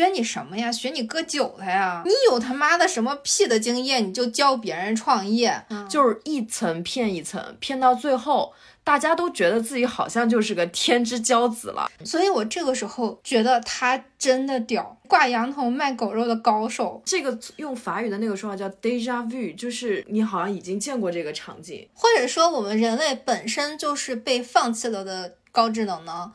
学你什么呀？学你割韭菜呀？你有他妈的什么屁的经验，你就教别人创业，就是一层骗一层，骗到最后。大家都觉得自己好像就是个天之骄子了，所以我这个时候觉得他真的屌，挂羊头卖狗肉的高手。这个用法语的那个说法叫 deja vu，就是你好像已经见过这个场景，或者说我们人类本身就是被放弃了的高智能呢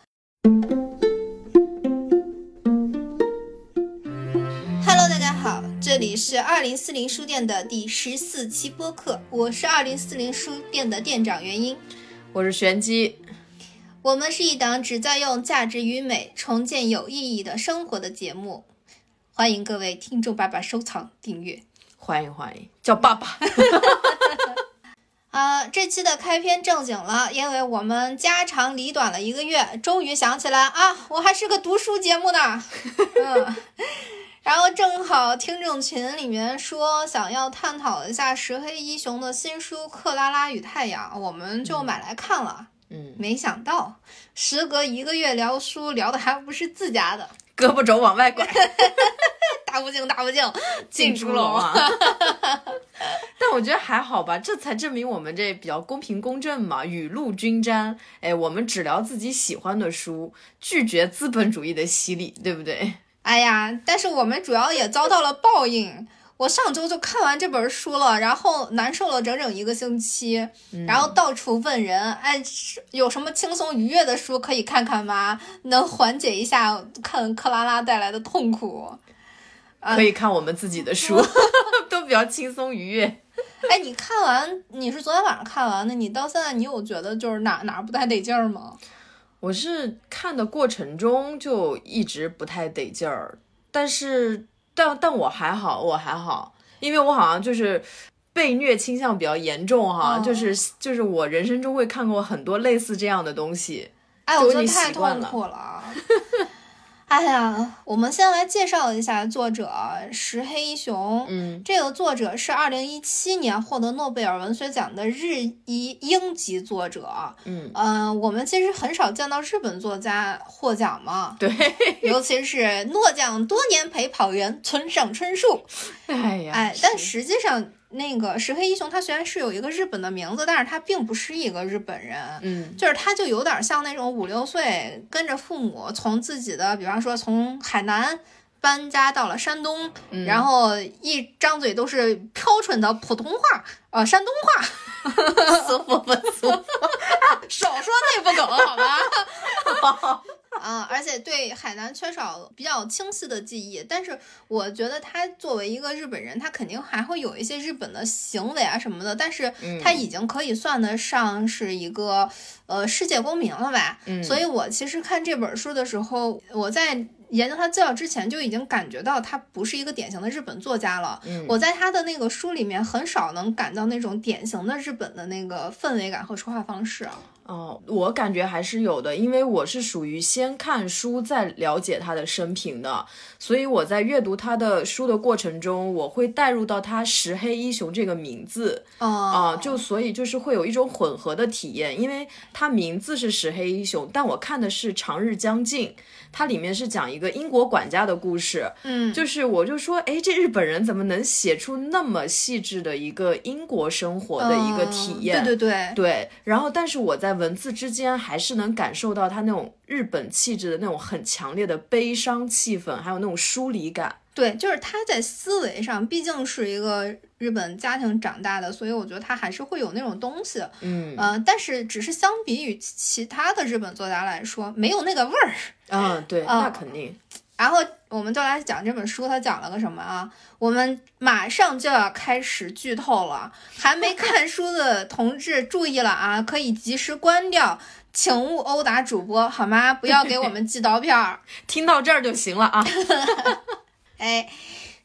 这里是二零四零书店的第十四期播客，我是二零四零书店的店长元英。我是玄机，我们是一档旨在用价值与美重建有意义的生活的节目，欢迎各位听众爸爸收藏订阅，欢迎欢迎，叫爸爸。啊，这期的开篇正经了，因为我们家长里短了一个月，终于想起来啊，我还是个读书节目呢。嗯。然后正好听众群里面说想要探讨一下石黑一雄的新书《克拉拉与太阳》，我们就买来看了。嗯，没想到时隔一个月聊书，聊的还不是自家的，胳膊肘往外拐，大不敬大不敬，进猪笼啊！但我觉得还好吧，这才证明我们这比较公平公正嘛，雨露均沾。哎，我们只聊自己喜欢的书，拒绝资本主义的洗礼，对不对？哎呀，但是我们主要也遭到了报应。我上周就看完这本书了，然后难受了整整一个星期，然后到处问人，哎，有什么轻松愉悦的书可以看看吗？能缓解一下看克拉拉带来的痛苦？可以看我们自己的书，都比较轻松愉悦。哎，你看完，你是昨天晚上看完的，你到现在你有觉得就是哪哪不太得劲儿吗？我是看的过程中就一直不太得劲儿，但是但但我还好，我还好，因为我好像就是被虐倾向比较严重哈，就是就是我人生中会看过很多类似这样的东西，哎，我得太痛苦了。哎呀，我们先来介绍一下作者石黑一雄。嗯，这个作者是二零一七年获得诺贝尔文学奖的日裔英籍作者。嗯呃，我们其实很少见到日本作家获奖嘛。对，尤其是诺奖多年陪跑员村上春树。哎呀，哎，但实际上。那个石黑一雄，他虽然是有一个日本的名字，但是他并不是一个日本人，嗯，就是他就有点像那种五六岁跟着父母从自己的，比方说从海南搬家到了山东，然后一张嘴都是标准的普通话，呃，山东话，舒服不舒服？少说内部梗好吧？啊，而且对海南缺少比较清晰的记忆，但是我觉得他作为一个日本人，他肯定还会有一些日本的行为啊什么的，但是他已经可以算得上是一个呃世界公民了吧？嗯，所以我其实看这本书的时候，我在研究他资料之前就已经感觉到他不是一个典型的日本作家了。嗯，我在他的那个书里面很少能感到那种典型的日本的那个氛围感和说话方式啊。哦，我感觉还是有的，因为我是属于先看书再了解他的生平的，所以我在阅读他的书的过程中，我会带入到他石黑一雄这个名字，啊，就所以就是会有一种混合的体验，因为他名字是石黑一雄，但我看的是《长日将近》。它里面是讲一个英国管家的故事，嗯，就是我就说，哎，这日本人怎么能写出那么细致的一个英国生活的一个体验？对对对对。然后，但是我在文字之间还是能感受到他那种日本气质的那种很强烈的悲伤气氛，还有那种疏离感。对，就是他在思维上毕竟是一个日本家庭长大的，所以我觉得他还是会有那种东西。嗯呃，但是只是相比于其他的日本作家来说，没有那个味儿。嗯，对，那肯定。然后我们就来讲这本书，它讲了个什么啊？我们马上就要开始剧透了，还没看书的同志注意了啊，可以及时关掉，请勿殴打主播，好吗？不要给我们寄刀片儿，听到这儿就行了啊。哎，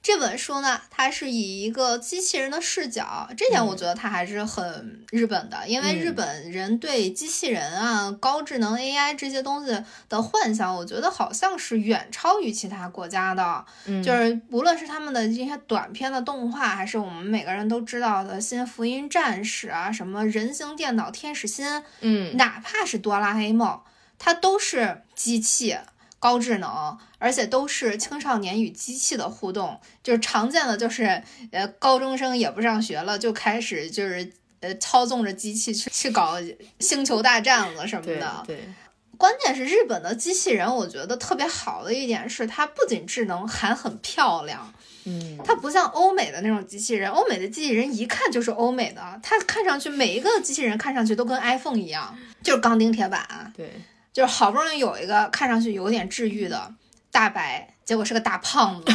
这本书呢，它是以一个机器人的视角，这点我觉得它还是很日本的，因为日本人对机器人啊、高智能 AI 这些东西的幻想，我觉得好像是远超于其他国家的。嗯，就是无论是他们的这些短片的动画，还是我们每个人都知道的《新福音战士》啊，什么人形电脑天使心，嗯，哪怕是哆啦 A 梦，它都是机器。高智能，而且都是青少年与机器的互动，就是常见的就是呃高中生也不上学了，就开始就是呃操纵着机器去去搞星球大战了什么的。对，关键是日本的机器人，我觉得特别好的一点是，它不仅智能，还很漂亮。嗯，它不像欧美的那种机器人，欧美的机器人一看就是欧美的，它看上去每一个机器人看上去都跟 iPhone 一样，就是钢钉铁板。对，就是好不容易有一个看上去有点治愈的大白，结果是个大胖子，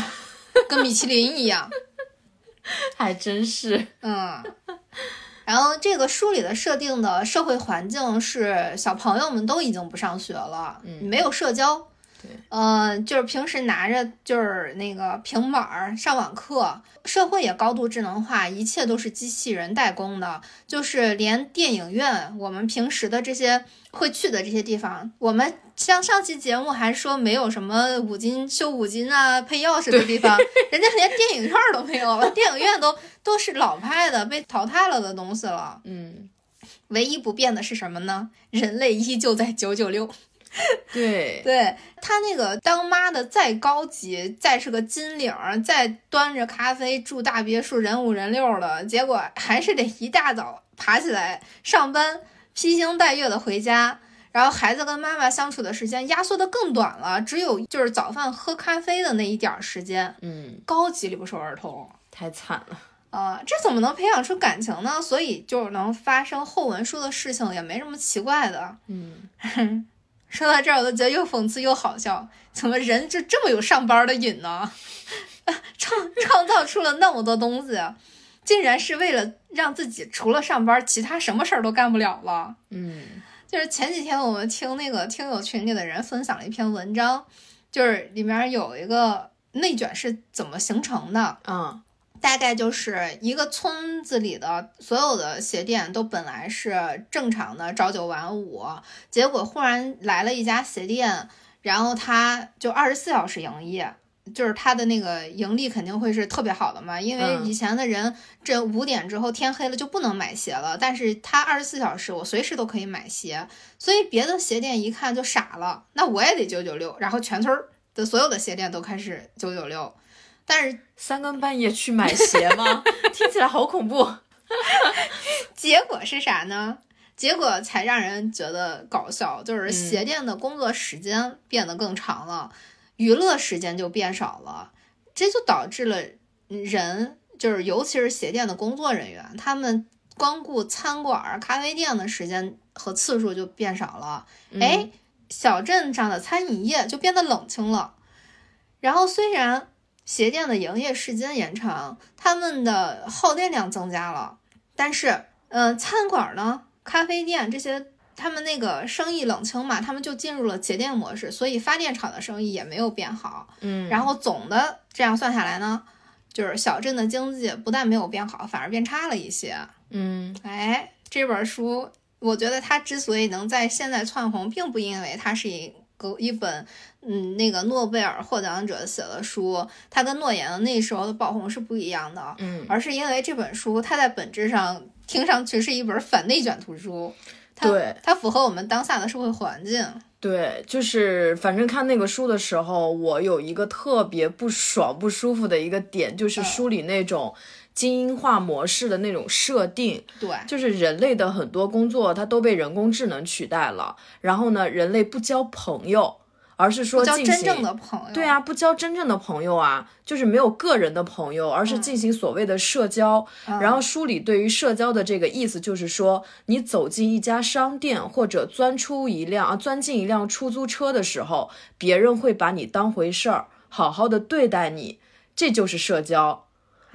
跟米其林一样。还真是。嗯，然后这个书里的设定的社会环境是小朋友们都已经不上学了，嗯没有社交。对，嗯、就是平时拿着就是那个平板儿上网课，社会也高度智能化，一切都是机器人代工的，就是连电影院，我们平时的这些会去的这些地方，我们像上期节目还说没有什么五金修五金啊、配钥匙的地方，人家连电影院儿都没有了，电影院都都是老派的、被淘汰了的东西了。嗯，唯一不变的是什么呢？人类依旧在九九六。对，对他那个当妈的再高级，再是个金领儿，再端着咖啡住大别墅，人五人六的，结果还是得一大早爬起来上班，披星戴月的回家。然后孩子跟妈妈相处的时间压缩的更短了，只有就是早饭喝咖啡的那一点儿时间，嗯，高级留守儿童。太惨了。啊、这怎么能培养出感情呢？所以就能发生后文书的事情，也没什么奇怪的。嗯，说到这儿，我都觉得又讽刺又好笑，怎么人就这么有上班的瘾呢？创创造出了那么多东西，竟然是为了让自己除了上班，其他什么事儿都干不了了。嗯，就是前几天我们听那个听友群里的人分享了一篇文章，就是里面有一个内卷是怎么形成的，啊，大概就是一个村子里的所有的鞋店都本来是正常的朝九晚五，结果忽然来了一家鞋店，然后他就二十四小时营业。就是他的那个盈利肯定会是特别好的嘛，因为嗯以前的人这五点之后天黑了就不能买鞋了，但是他二十四小时我随时都可以买鞋，所以别的鞋店一看就傻了，那我也得九九六，然后全村的所有的鞋店都开始九九六，但是三更半夜去买鞋吗？听起来好恐怖。结果是啥呢？结果才让人觉得搞笑，就是鞋店的工作时间变得更长了，娱乐时间就变少了，这就导致了人，就是尤其是鞋店的工作人员，他们光顾餐馆、咖啡店的时间和次数就变少了。哎，小镇上的餐饮业就变得冷清了。然后虽然鞋店的营业时间延长，他们的耗电量增加了，但是，嗯、餐馆呢、咖啡店这些，他们那个生意冷清嘛，他们就进入了节电模式，所以发电厂的生意也没有变好。嗯，然后总的这样算下来呢，就是小镇的经济不但没有变好，反而变差了一些。嗯哎，这本书，我觉得它之所以能在现在窜红，并不因为它是一个一本嗯那个诺贝尔获奖者写的书，它跟诺言的那时候的爆红是不一样的，嗯，而是因为这本书它在本质上听上去是一本反内卷图书，它对它符合我们当下的社会环境。对，就是反正看那个书的时候，我有一个特别不爽、不舒服的一个点，就是嗯书里那种精英化模式的那种设定，对，就是人类的很多工作它都被人工智能取代了，然后呢，人类不交朋友，而是说交真正的朋友。对啊，不交真正的朋友啊，就是没有个人的朋友，而是进行所谓的社交。嗯然后书里对于社交的这个意思就是说，你走进一家商店或者钻出一辆啊，钻进一辆出租车的时候，别人会把你当回事儿，好好的对待你，这就是社交。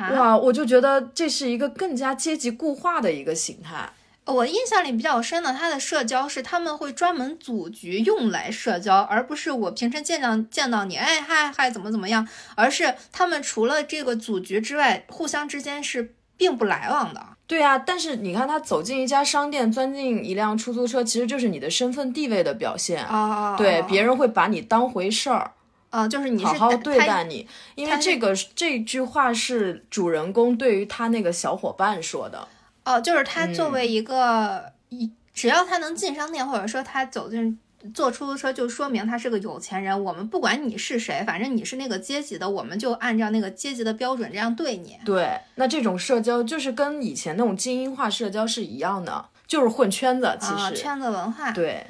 啊，哇，我就觉得这是一个更加阶级固化的一个形态。我印象里比较深的，他的社交是他们会专门组局用来社交，而不是我平时见到见到你，哎嗨嗨怎么怎么样，而是他们除了这个组局之外，互相之间是并不来往的。对啊，但是你看他走进一家商店，钻进一辆出租车，其实就是你的身份地位的表现。啊对，别人会把你当回事儿，啊，就是你是好好他对待你。因为他这个这句话是主人公对于他那个小伙伴说的。哦，就是他作嗯为一个一、只要他能进商店，或者说他走进坐出租车就说明他是个有钱人。我们不管你是谁，反正你是那个阶级的，我们就按照那个阶级的标准这样对你。对，那这种社交就是跟以前那种精英化社交是一样的，就是混圈子。其实、啊，圈子文化。对，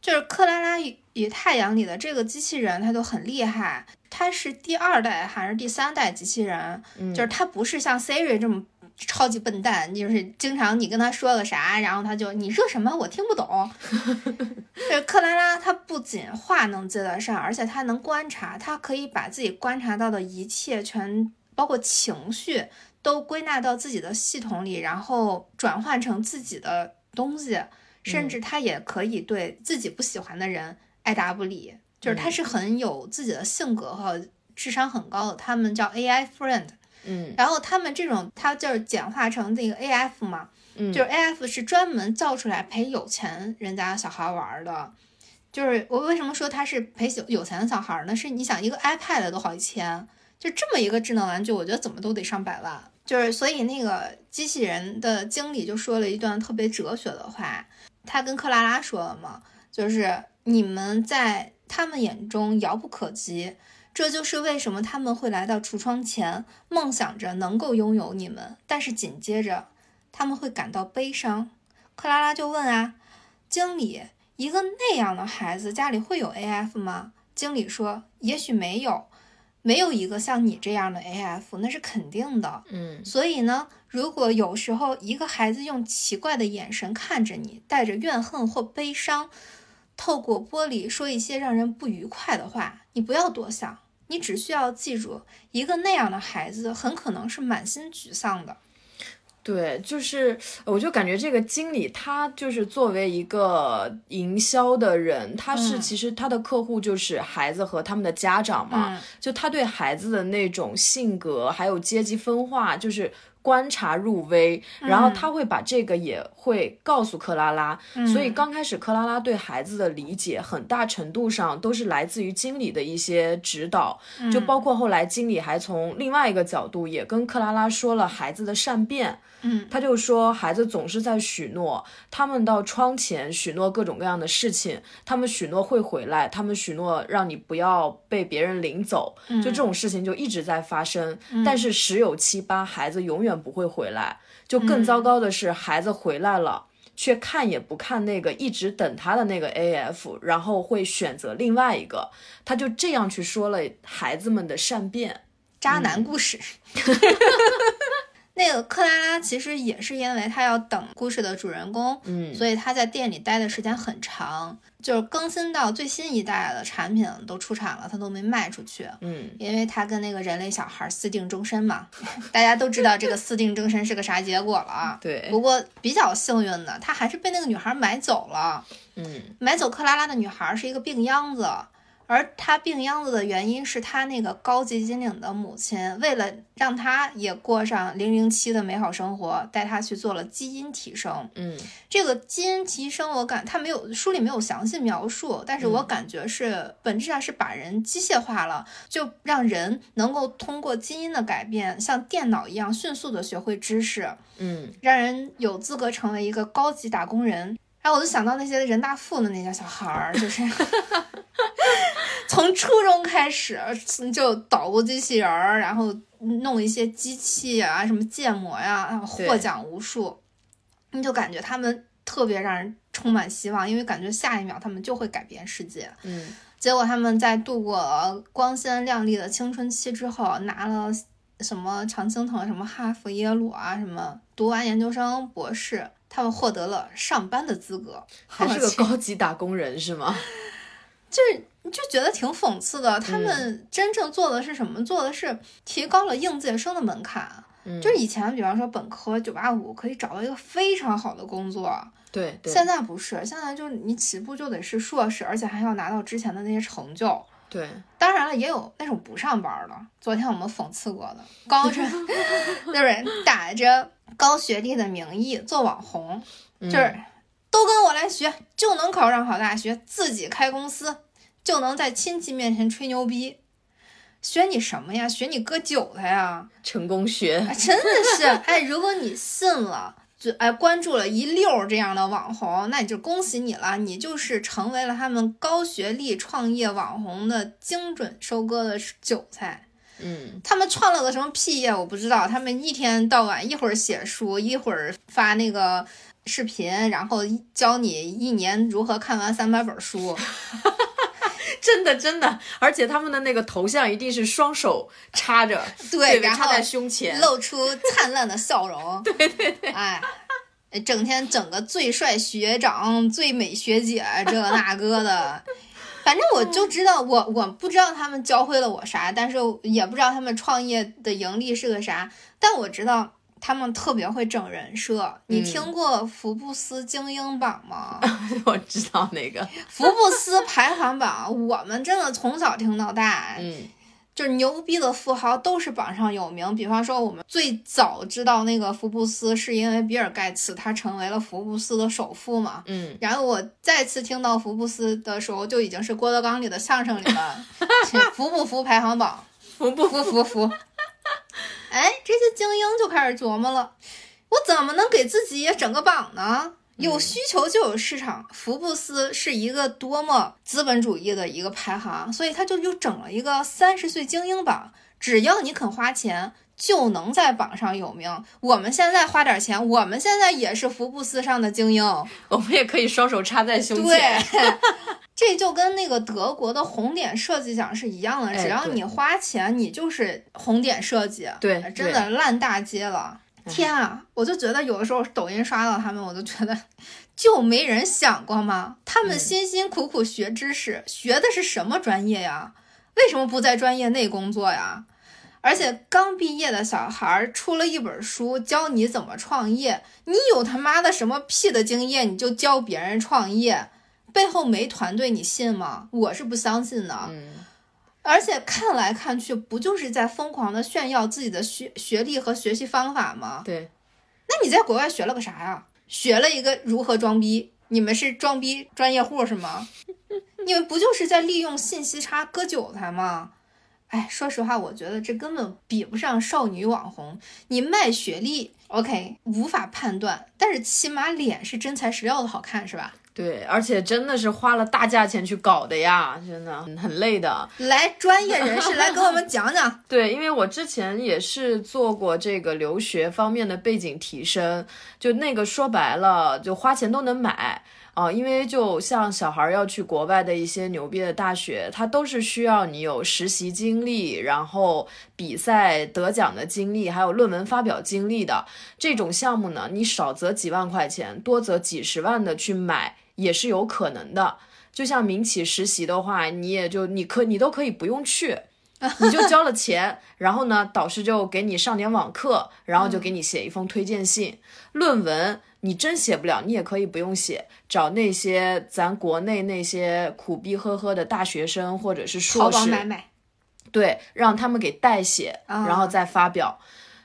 就是克拉拉与与太阳里的这个机器人，它就很厉害。它是第二代还是第三代机器人？嗯就是它不是像 Siri 这么。超级笨蛋，就是经常你跟他说个啥，然后他就你说什么我听不懂。这克拉拉她不仅话能接得上，而且她能观察，她可以把自己观察到的一切全包括情绪都归纳到自己的系统里，然后转换成自己的东西，甚至她也可以对自己不喜欢的人爱答不理，就是他是很有自己的性格和智商很高的，他们叫 AI friend。嗯，然后他们这种，他就是简化成那个 AF 嘛，嗯，就是 AF 是专门造出来陪有钱人家小孩玩的。就是我为什么说他是陪有有钱的小孩呢？是你想一个 iPad 都好几千，就这么一个智能玩具，我觉得怎么都得上百万。就是所以那个机器人的经理就说了一段特别哲学的话，他跟克拉拉说了嘛，就是你们在他们眼中遥不可及。这就是为什么他们会来到橱窗前，梦想着能够拥有你们，但是紧接着他们会感到悲伤。克拉拉就问啊，经理，一个那样的孩子家里会有 AF 吗？经理说，也许没有，没有一个像你这样的 AF，那是肯定的。嗯，所以呢，如果有时候一个孩子用奇怪的眼神看着你，带着怨恨或悲伤。透过玻璃说一些让人不愉快的话，你不要多想，你只需要记住，一个那样的孩子很可能是满心沮丧的。对，就是我就感觉这个经理他就是作为一个营销的人，他是嗯其实他的客户就是孩子和他们的家长嘛，嗯就他对孩子的那种性格还有阶级分化，就是。观察入微，然后他会把这个也会告诉克拉拉，所以刚开始克拉拉对孩子的理解很大程度上都是来自于经理的一些指导，就包括后来经理还从另外一个角度也跟克拉拉说了孩子的善变，嗯，他就说孩子总是在许诺，他们到窗前许诺各种各样的事情，他们许诺会回来，他们许诺让你不要被别人领走，就这种事情就一直在发生，但是十有七八孩子永远不会回来，就更糟糕的是孩子回来了。却看也不看那个一直等他的那个 AF，然后会选择另外一个，他就这样去说了孩子们的善变。渣男故事。那个克拉拉其实也是因为她要等故事的主人公，嗯，所以她在店里待的时间很长，就是更新到最新一代的产品都出产了，她都没卖出去。嗯，因为她跟那个人类小孩私定终身嘛，大家都知道这个私定终身是个啥结果了啊。对，不过比较幸运的，她还是被那个女孩买走了。嗯，买走克拉拉的女孩是一个病秧子。而他病秧子的原因是他那个高级金领的母亲，为了让他也过上零零七的美好生活，带他去做了基因提升。嗯，这个基因提升，我感他没有书里没有详细描述，但是我感觉是、本质上是把人机械化了，就让人能够通过基因的改变，像电脑一样迅速的学会知识，嗯，让人有资格成为一个高级打工人。然后我就想到那些人大附的那些小孩儿，就是 从初中开始就捣鼓机器人儿，然后弄一些机器啊，什么建模呀、然后获奖无数，你就感觉他们特别让人充满希望，因为感觉下一秒他们就会改变世界。嗯，结果他们在度过光鲜亮丽的青春期之后，拿了什么常青藤、什么哈佛、耶鲁啊，什么读完研究生、博士。他们获得了上班的资格，还是个高级打工人是吗？就是你就觉得挺讽刺的。他们真正做的是什么？做的是提高了应届生的门槛。嗯，就是以前，比方说本科九八五可以找到一个非常好的工作，对，对现在不是，现在就是你起步就得是硕士，而且还要拿到之前的那些成就。对，当然了，也有那种不上班的。昨天我们讽刺过的，高中就是 打着高学历的名义做网红，嗯就是都跟我来学，就能考上好大学，自己开公司，就能在亲戚面前吹牛逼。学你什么呀？学你割韭菜呀！成功学，啊真的是，哎，如果你信了，就哎关注了一溜儿这样的网红，那你就恭喜你了，你就是成为了他们高学历创业网红的精准收割的韭菜。嗯，他们创了个什么屁业我不知道，他们一天到晚一会儿写书，一会儿发那个视频，然后教你一年如何看完三百本书。真的真的，而且他们的那个头像一定是双手插着，对，然后插在胸前，露出灿烂的笑容。对对对，哎，整天整个最帅学长、最美学姐，这那个的。反正我就知道，我我不知道他们教会了我啥，但是也不知道他们创业的盈利是个啥，但我知道他们特别会整人设。你听过福布斯精英榜吗？我知道那个福布斯排行榜，我们真的从小听到大。嗯。就是牛逼的富豪都是榜上有名，比方说我们最早知道那个福布斯，是因为比尔盖茨他成为了福布斯的首富嘛。嗯，然后我再次听到福布斯的时候，就已经是郭德纲里的相声里了，服不服排行榜？服不服？服服。哎，这些精英就开始琢磨了，我怎么能给自己也整个榜呢？有需求就有市场，福布斯是一个多么资本主义的一个排行，所以他就又整了一个三十岁精英榜，只要你肯花钱，就能在榜上有名。我们现在花点钱，我们现在也是福布斯上的精英，我们也可以双手插在胸前。对，这就跟那个德国的红点设计奖是一样的，只要你花钱，你就是红点设计。对，真的烂大街了。天啊！我就觉得有的时候抖音刷到他们，我就觉得就没人想过吗？他们辛辛苦苦学知识，学的是什么专业呀？为什么不在专业内工作呀？而且刚毕业的小孩出了一本书教你怎么创业，你有他妈的什么屁的经验，你就教别人创业，背后没团队，你信吗？我是不相信的。嗯。而且看来看去，不就是在疯狂的炫耀自己的学学历和学习方法吗？对，那你在国外学了个啥呀？学了一个如何装逼？你们是装逼专业户是吗？你们不就是在利用信息差割韭菜吗？哎，说实话，我觉得这根本比不上少女网红。你卖学历，OK，无法判断，但是起码脸是真材实料的好看，是吧？对，而且真的是花了大价钱去搞的呀，真的很累的。来，专业人士来给我们讲讲。对，因为我之前也是做过这个留学方面的背景提升，就那个说白了，就花钱都能买啊。因为就像小孩要去国外的一些牛逼的大学，它都是需要你有实习经历，然后比赛得奖的经历，还有论文发表经历的这种项目呢。你少则几万块钱，多则几十万的去买。也是有可能的，就像民企实习的话，你也就你可你都可以不用去，你就交了钱，然后呢，导师就给你上点网课，然后就给你写一封推荐信。论文你真写不了，你也可以不用写，找那些咱国内那些苦逼呵呵的大学生或者是硕士，买买，对，让他们给代写，然后再发表。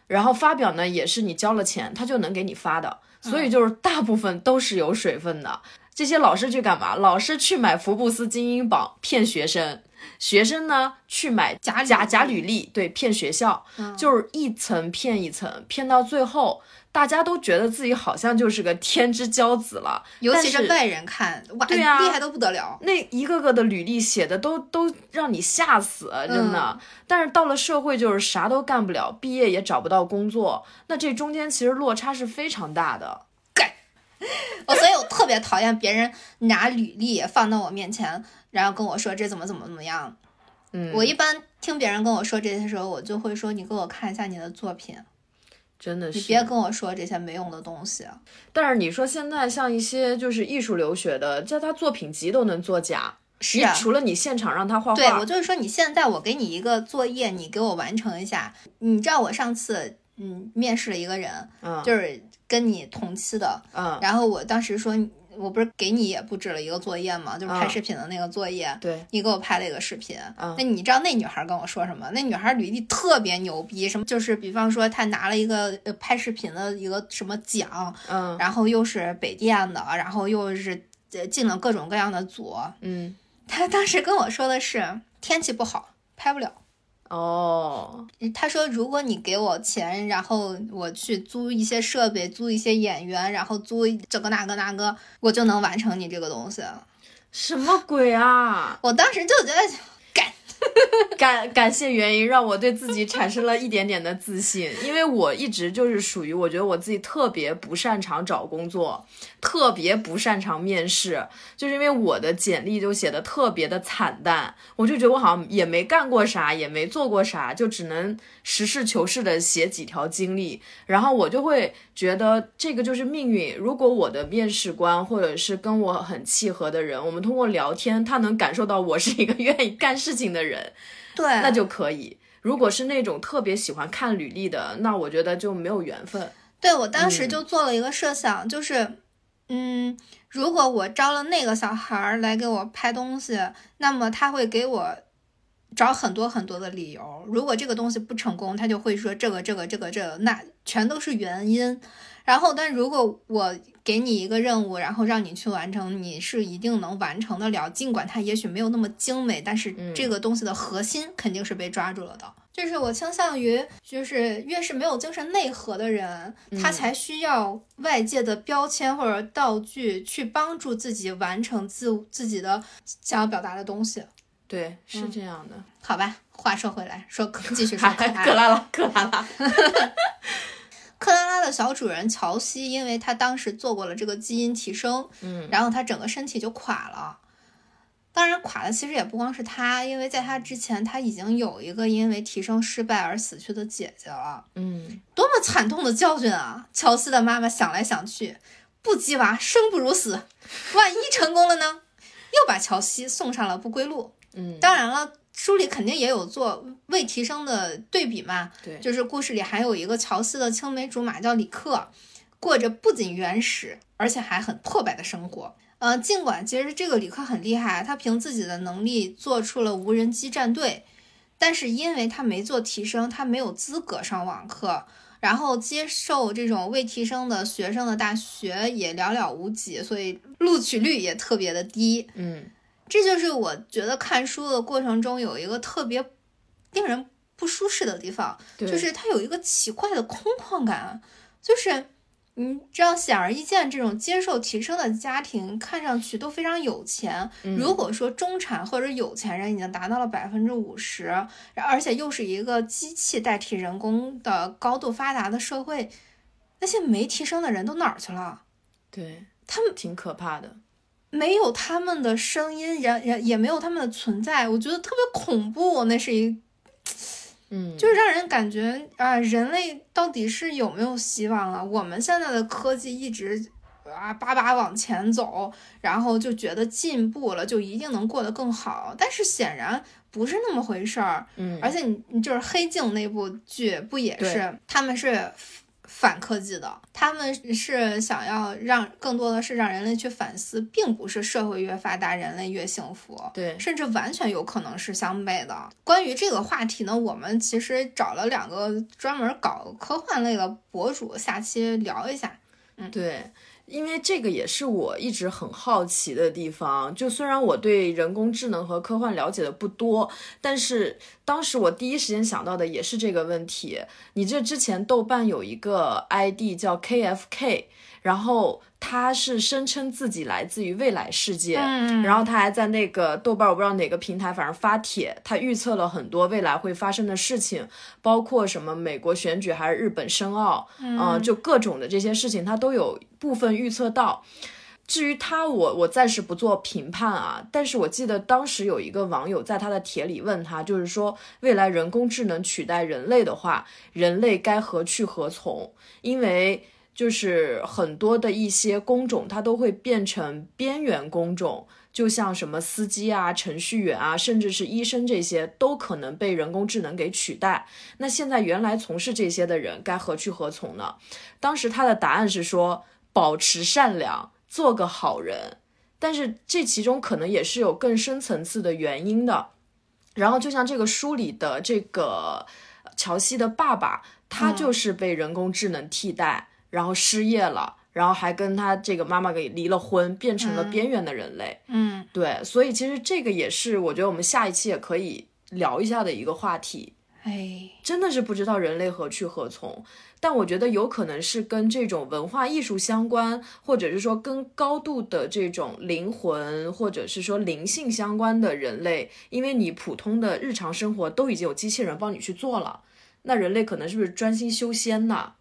然后发表呢，也是你交了钱，他就能给你发的，所以就是大部分都是有水分的。这些老师去干嘛？老师去买福布斯精英榜骗学生，学生呢去买假假假履历，对，骗学校，就是一层骗一层，骗到最后，大家都觉得自己好像就是个天之骄子了。尤其是外人看，哇，对呀，厉害都不得了。那一个个的履历写的都都让你吓死，真的。但是到了社会，就是啥都干不了，毕业也找不到工作，那这中间其实落差是非常大的。我 所以，我特别讨厌别人拿履历放到我面前，然后跟我说这怎么怎么怎么样。嗯，我一般听别人跟我说这些时候，我就会说你给我看一下你的作品。真的是，你别跟我说这些没用的东西。但是你说现在像一些就是艺术留学的，在他作品集都能作假。是啊，除了你现场让他画画，对我就是说，你现在我给你一个作业，你给我完成一下。你知道我上次嗯面试了一个人，嗯，就是。跟你同期的，嗯，然后我当时说，我不是给你也布置了一个作业嘛，就是拍视频的那个作业，对，你给我拍了一个视频，那你知道那女孩跟我说什么？那女孩履历特别牛逼，什么就是比方说她拿了一个呃拍视频的一个什么奖，嗯，然后又是北电的，然后又是进了各种各样的组，嗯，她当时跟我说的是天气不好，拍不了。哦，他说，如果你给我钱，然后我去租一些设备，租一些演员，然后租这个那个那个，我就能完成你这个东西。什么鬼啊！我当时就觉得。感感谢原因让我对自己产生了一点点的自信，因为我一直就是属于我觉得我自己特别不擅长找工作，特别不擅长面试，就是因为我的简历就写的特别的惨淡，我就觉得我好像也没干过啥，也没做过啥，就只能实事求是的写几条经历，然后我就会觉得这个就是命运。如果我的面试官或者是跟我很契合的人，我们通过聊天，他能感受到我是一个愿意干事情的人。对，那就可以。如果是那种特别喜欢看履历的，那我觉得就没有缘分。对我当时就做了一个设想，就是，嗯，如果我招了那个小孩来给我拍东西，那么他会给我找很多很多的理由。如果这个东西不成功，他就会说这个这个这个这个，那全都是原因。然后，但如果我给你一个任务，然后让你去完成，你是一定能完成得了。尽管它也许没有那么精美，但是这个东西的核心肯定是被抓住了的。就是我倾向于，就是越是没有精神内核的人，他才需要外界的标签或者道具去帮助自己完成自自己的想要表达的东西。对，是这样的。好吧，话说回来，说 继续说克拉拉，克拉拉。克拉拉的小主人乔西，因为他当时做过了这个基因提升，嗯，然后他整个身体就垮了。当然，垮的其实也不光是他，因为在他之前，他已经有一个因为提升失败而死去的姐姐了。嗯，多么惨痛的教训啊！乔西的妈妈想来想去，不鸡娃生不如死，万一成功了呢？又把乔西送上了不归路。嗯，当然了。书里肯定也有做未提升的对比嘛，对，就是故事里还有一个乔斯的青梅竹马叫李克，过着不仅原始而且还很破败的生活。呃，尽管其实这个李克很厉害，他凭自己的能力做出了无人机战队，但是因为他没做提升，他没有资格上网课，然后接受这种未提升的学生的大学也寥寥无几，所以录取率也特别的低。嗯。这就是我觉得看书的过程中有一个特别令人不舒适的地方，就是它有一个奇怪的空旷感。就是你知道，显而易见，这种接受提升的家庭看上去都非常有钱。如果说中产或者有钱人已经达到了百分之五十，而且又是一个机器代替人工的高度发达的社会，那些没提升的人都哪儿去了？对他们挺可怕的。没有他们的声音，然然也没有他们的存在，我觉得特别恐怖。那是一，嗯，就是让人感觉啊，人类到底是有没有希望了？我们现在的科技一直啊叭叭往前走，然后就觉得进步了，就一定能过得更好。但是显然不是那么回事儿。嗯，而且你你就是黑镜那部剧不也是？他们是。反科技的，他们是想要让更多的是让人类去反思，并不是社会越发达人类越幸福。对，甚至完全有可能是相悖的。关于这个话题呢，我们其实找了两个专门搞科幻类的博主，下期聊一下。嗯，对。因为这个也是我一直很好奇的地方。就虽然我对人工智能和科幻了解的不多，但是当时我第一时间想到的也是这个问题。你这之前豆瓣有一个 ID 叫 KFK。然后他是声称自己来自于未来世界，嗯然后他还在那个豆瓣，我不知道哪个平台，反正发帖，他预测了很多未来会发生的事情，包括什么美国选举还是日本申奥，嗯，就各种的这些事情，他都有部分预测到。至于他，我我暂时不做评判啊，但是我记得当时有一个网友在他的帖里问他，就是说未来人工智能取代人类的话，人类该何去何从？因为就是很多的一些工种，它都会变成边缘工种，就像什么司机啊、程序员啊，甚至是医生这些，都可能被人工智能给取代。那现在原来从事这些的人该何去何从呢？当时他的答案是说，保持善良，做个好人。但是这其中可能也是有更深层次的原因的。然后就像这个书里的这个乔西的爸爸，他就是被人工智能替代。然后失业了，然后还跟他这个妈妈给离了婚，变成了边缘的人类。嗯，对，所以其实这个也是我觉得我们下一期也可以聊一下的一个话题。哎，真的是不知道人类何去何从。但我觉得有可能是跟这种文化艺术相关，或者是说跟高度的这种灵魂，或者是说灵性相关的人类，因为你普通的日常生活都已经有机器人帮你去做了，那人类可能是不是专心修仙呢？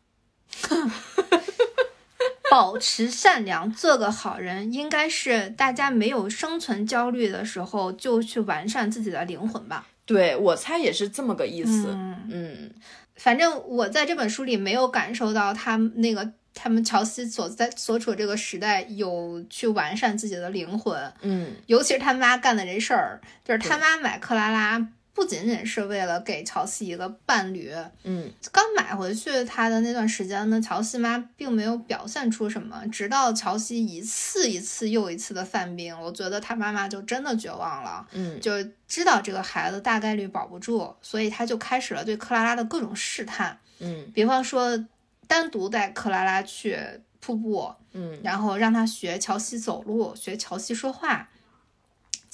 保持善良，做个好人，应该是大家没有生存焦虑的时候就去完善自己的灵魂吧。对我猜也是这么个意思。嗯，反正我在这本书里没有感受到他那个他们乔西所在所处这个时代有去完善自己的灵魂。嗯，尤其是他妈干的这事儿，就是他妈买克拉拉。不仅仅是为了给乔西一个伴侣，嗯，刚买回去他的那段时间呢，乔西妈并没有表现出什么，直到乔西一次一次又一次的犯病，我觉得他妈妈就真的绝望了，嗯，就知道这个孩子大概率保不住，所以他就开始了对克拉拉的各种试探，嗯，比方说单独带克拉拉去瀑布，嗯，然后让他学乔西走路，学乔西说话。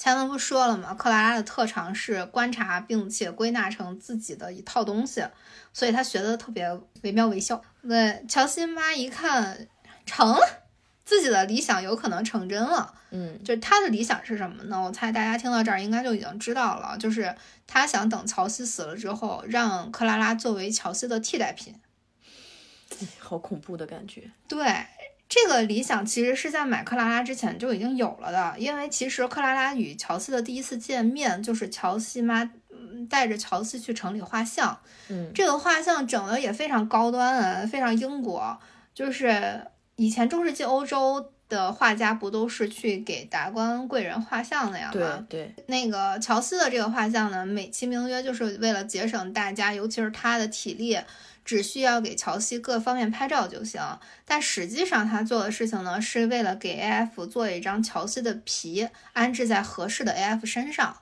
前文不说了吗？克拉拉的特长是观察，并且归纳成自己的一套东西，所以他学的特别惟妙惟肖。那乔西妈一看成了，自己的理想有可能成真了。嗯，就是他的理想是什么呢？我猜大家听到这儿应该就已经知道了，就是他想等乔西死了之后，让克拉拉作为乔西的替代品。好恐怖的感觉。对。这个理想其实是在买克拉拉之前就已经有了的，因为其实克拉拉与乔西的第一次见面就是乔西妈带着乔西去城里画像，嗯，这个画像整的也非常高端啊，非常英国，就是以前中世纪欧洲的画家不都是去给达官贵人画像的呀吗？对对，那个乔斯的这个画像呢，美其名曰就是为了节省大家，尤其是他的体力。只需要给乔西各方面拍照就行，但实际上他做的事情呢，是为了给 AF 做一张乔西的皮，安置在合适的 AF 身上。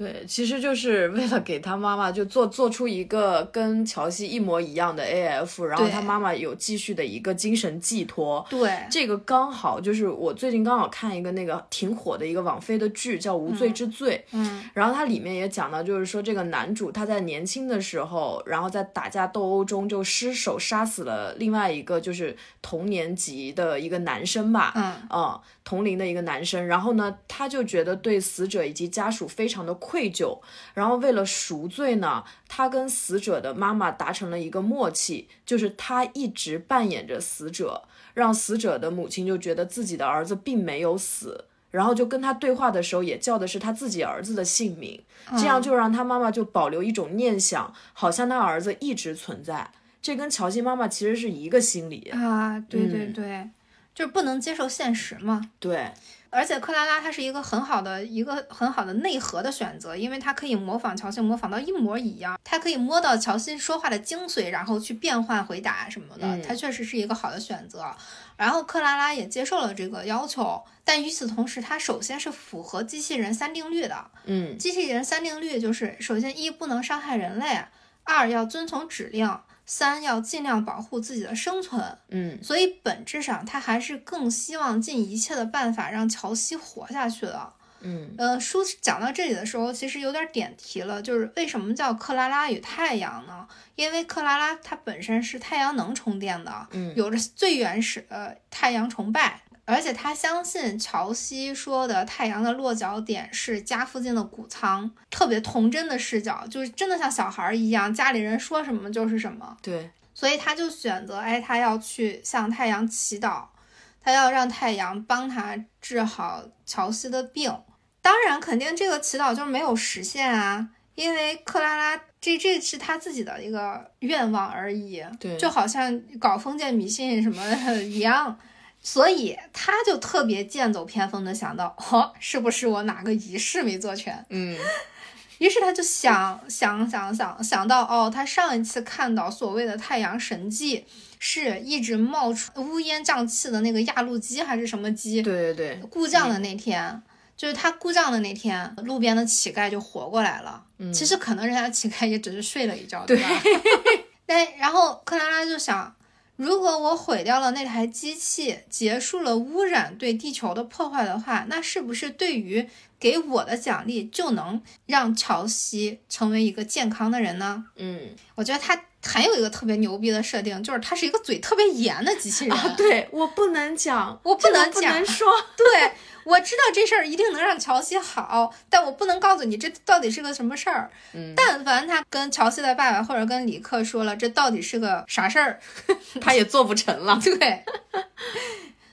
对，其实就是为了给他妈妈就做做出一个跟乔西一模一样的 AF，然后他妈妈有继续的一个精神寄托。对，这个刚好就是我最近刚好看一个那个挺火的一个网飞的剧，叫《无罪之罪》。嗯，然后它里面也讲到，就是说这个男主他在年轻的时候，然后在打架斗殴中就失手杀死了另外一个就是同年级的一个男生吧。嗯，嗯，同龄的一个男生。然后呢，他就觉得对死者以及家属非常的。愧疚，然后为了赎罪呢，他跟死者的妈妈达成了一个默契，就是他一直扮演着死者，让死者的母亲就觉得自己的儿子并没有死，然后就跟他对话的时候也叫的是他自己儿子的姓名，这样就让他妈妈就保留一种念想，好像他儿子一直存在。这跟乔西妈妈其实是一个心理啊，对对对，就是不能接受现实嘛，对。而且克拉拉她是一个很好的一个很好的内核的选择，因为她可以模仿乔西，模仿到一模一样，她可以摸到乔西说话的精髓，然后去变换回答什么的，她确实是一个好的选择。然后克拉拉也接受了这个要求，但与此同时，她首先是符合机器人三定律的。嗯，机器人三定律就是，首先一不能伤害人类，二要遵从指令。三要尽量保护自己的生存，嗯，所以本质上他还是更希望尽一切的办法让乔西活下去的，嗯，呃，书讲到这里的时候，其实有点点题了，就是为什么叫克拉拉与太阳呢？因为克拉拉它本身是太阳能充电的，嗯，有着最原始的太阳崇拜。而且他相信乔西说的太阳的落脚点是家附近的谷仓，特别童真的视角，就是真的像小孩一样，家里人说什么就是什么。对，所以他就选择，哎，他要去向太阳祈祷，他要让太阳帮他治好乔西的病。当然，肯定这个祈祷就是没有实现啊，因为克拉拉这这是他自己的一个愿望而已，对，就好像搞封建迷信什么 一样。所以他就特别剑走偏锋的想到，哦，是不是我哪个仪式没做全？嗯，于是他就想想想想想到，哦，他上一次看到所谓的太阳神迹，是一直冒出乌烟瘴气的那个压路机还是什么机？对对对，故障的那天，就是他故障的那天，路边的乞丐就活过来了。嗯，其实可能人家乞丐也只是睡了一觉，对吧？但然后克拉拉就想。如果我毁掉了那台机器，结束了污染对地球的破坏的话，那是不是对于给我的奖励就能让乔西成为一个健康的人呢？嗯，我觉得他还有一个特别牛逼的设定，就是他是一个嘴特别严的机器人。啊，对我不能讲，我不能讲不能说。对，我知道这事儿一定能让乔西好，但我不能告诉你这到底是个什么事儿。嗯，但凡他跟乔西的爸爸或者跟李克说了这到底是个啥事儿，他也做不成了。对，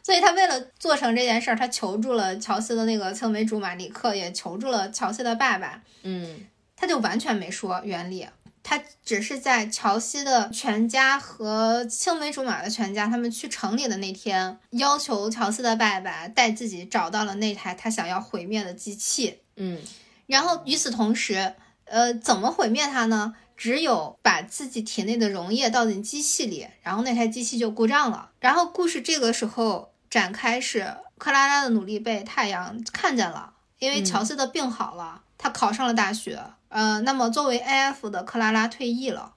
所以他为了做成这件事儿，他求助了乔西的那个青梅竹马李克，也求助了乔西的爸爸，嗯他就完全没说原理。他只是在乔西的全家和青梅竹马的全家他们去城里的那天，要求乔西的爸爸带自己找到了那台他想要毁灭的机器。嗯然后与此同时，呃，怎么毁灭它呢？只有把自己体内的溶液倒进机器里，然后那台机器就故障了。然后故事这个时候展开是克拉拉的努力被太阳看见了，因为嗯乔西的病好了，他考上了大学。呃，那么作为 AF 的克拉拉退役了。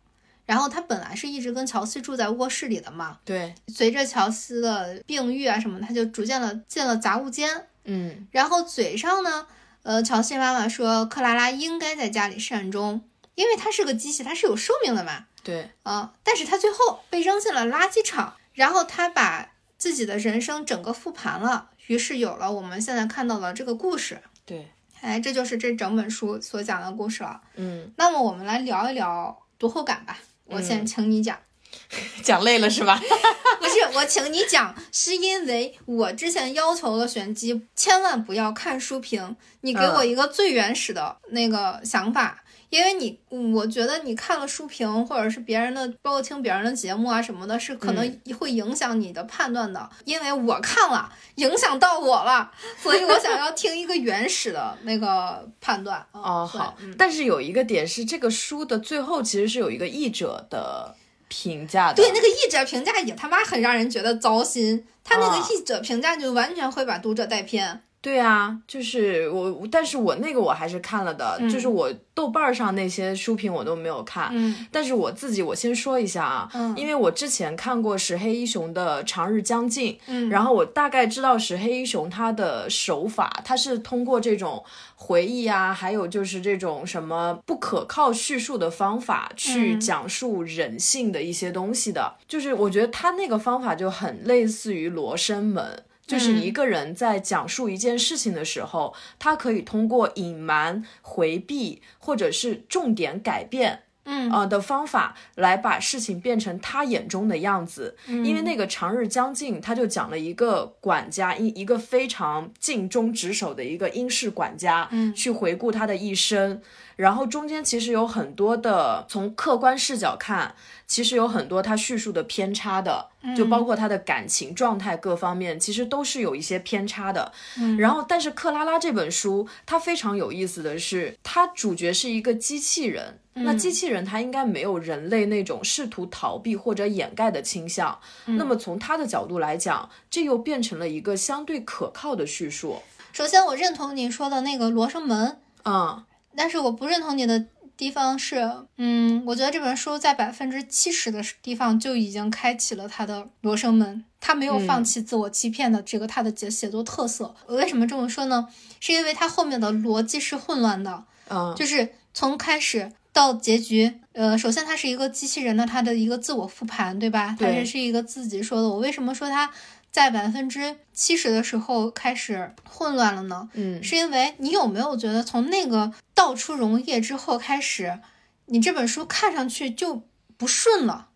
然后他本来是一直跟乔西住在卧室里的嘛，对，随着乔西的病愈啊什么，他就逐渐的进了杂物间。嗯然后嘴上呢，呃，乔西妈妈说克拉拉应该在家里善终，因为她是个机器，它是有寿命的嘛，对，啊、但是她最后被扔进了垃圾场，然后她把自己的人生整个复盘了，于是有了我们现在看到的这个故事。对，哎，这就是这整本书所讲的故事了。嗯，那么我们来聊一聊读后感吧，我先嗯请你讲。讲累了是吧？不是，我请你讲，是因为我之前要求了玄机，千万不要看书评，你给我一个最原始的那个想法。因为你，嗯我觉得你看了书评，或者是别人的，包括听别人的节目啊什么的，是可能会影响你的判断的。因为我看了，影响到我了，所以我想要听一个原始的那个判断。嗯哦，好嗯，但是有一个点是，这个书的最后其实是有一个译者的评价的。对，那个译者评价也他妈很让人觉得糟心，他那啊个译者评价就完全会把读者带偏。对啊，就是我，但是我那个我还是看了的，就是我豆瓣儿上那些书评我都没有看，嗯。但是我自己我先说一下啊，嗯因为我之前看过石黑一雄的《长日将近》，嗯。然后我大概知道石黑一雄他的手法，他是通过这种回忆啊，还有就是这种什么不可靠叙述的方法去嗯讲述人性的一些东西的，就是我觉得他那个方法就很类似于罗生门。就是嗯一个人在讲述一件事情的时候，他可以通过隐瞒、回避或者是重点改变，嗯呃的方法来把事情变成他眼中的样子。因为那个长日将近，他就讲了一个管家，一一个非常尽忠职守的一个英式管家，嗯去回顾他的一生。然后中间其实有很多的从客观视角看，其实有很多他叙述的偏差的，就包括他的感情状态各方面，其实都是有一些偏差的。然后，但是克拉拉这本书，它非常有意思的是，它主角是一个机器人。那机器人它应该没有人类那种试图逃避或者掩盖的倾向。那么从他的角度来讲，这又变成了一个相对可靠的叙述。首先，我认同你说的那个罗生门，嗯但是我不认同你的地方是，嗯，我觉得这本书在百分之七十的地方就已经开启了他的罗生门，他没有放弃自我欺骗的这个他的写写作特色。我为什么这么说呢？是因为他后面的逻辑是混乱的，嗯就是从开始到结局，呃，首先他是一个机器人的他的一个自我复盘，对吧？它对这是一个自己说的。我为什么说它在百分之七十的时候开始混乱了呢？嗯是因为你有没有觉得从那个倒出溶液之后开始，你这本书看上去就不顺了，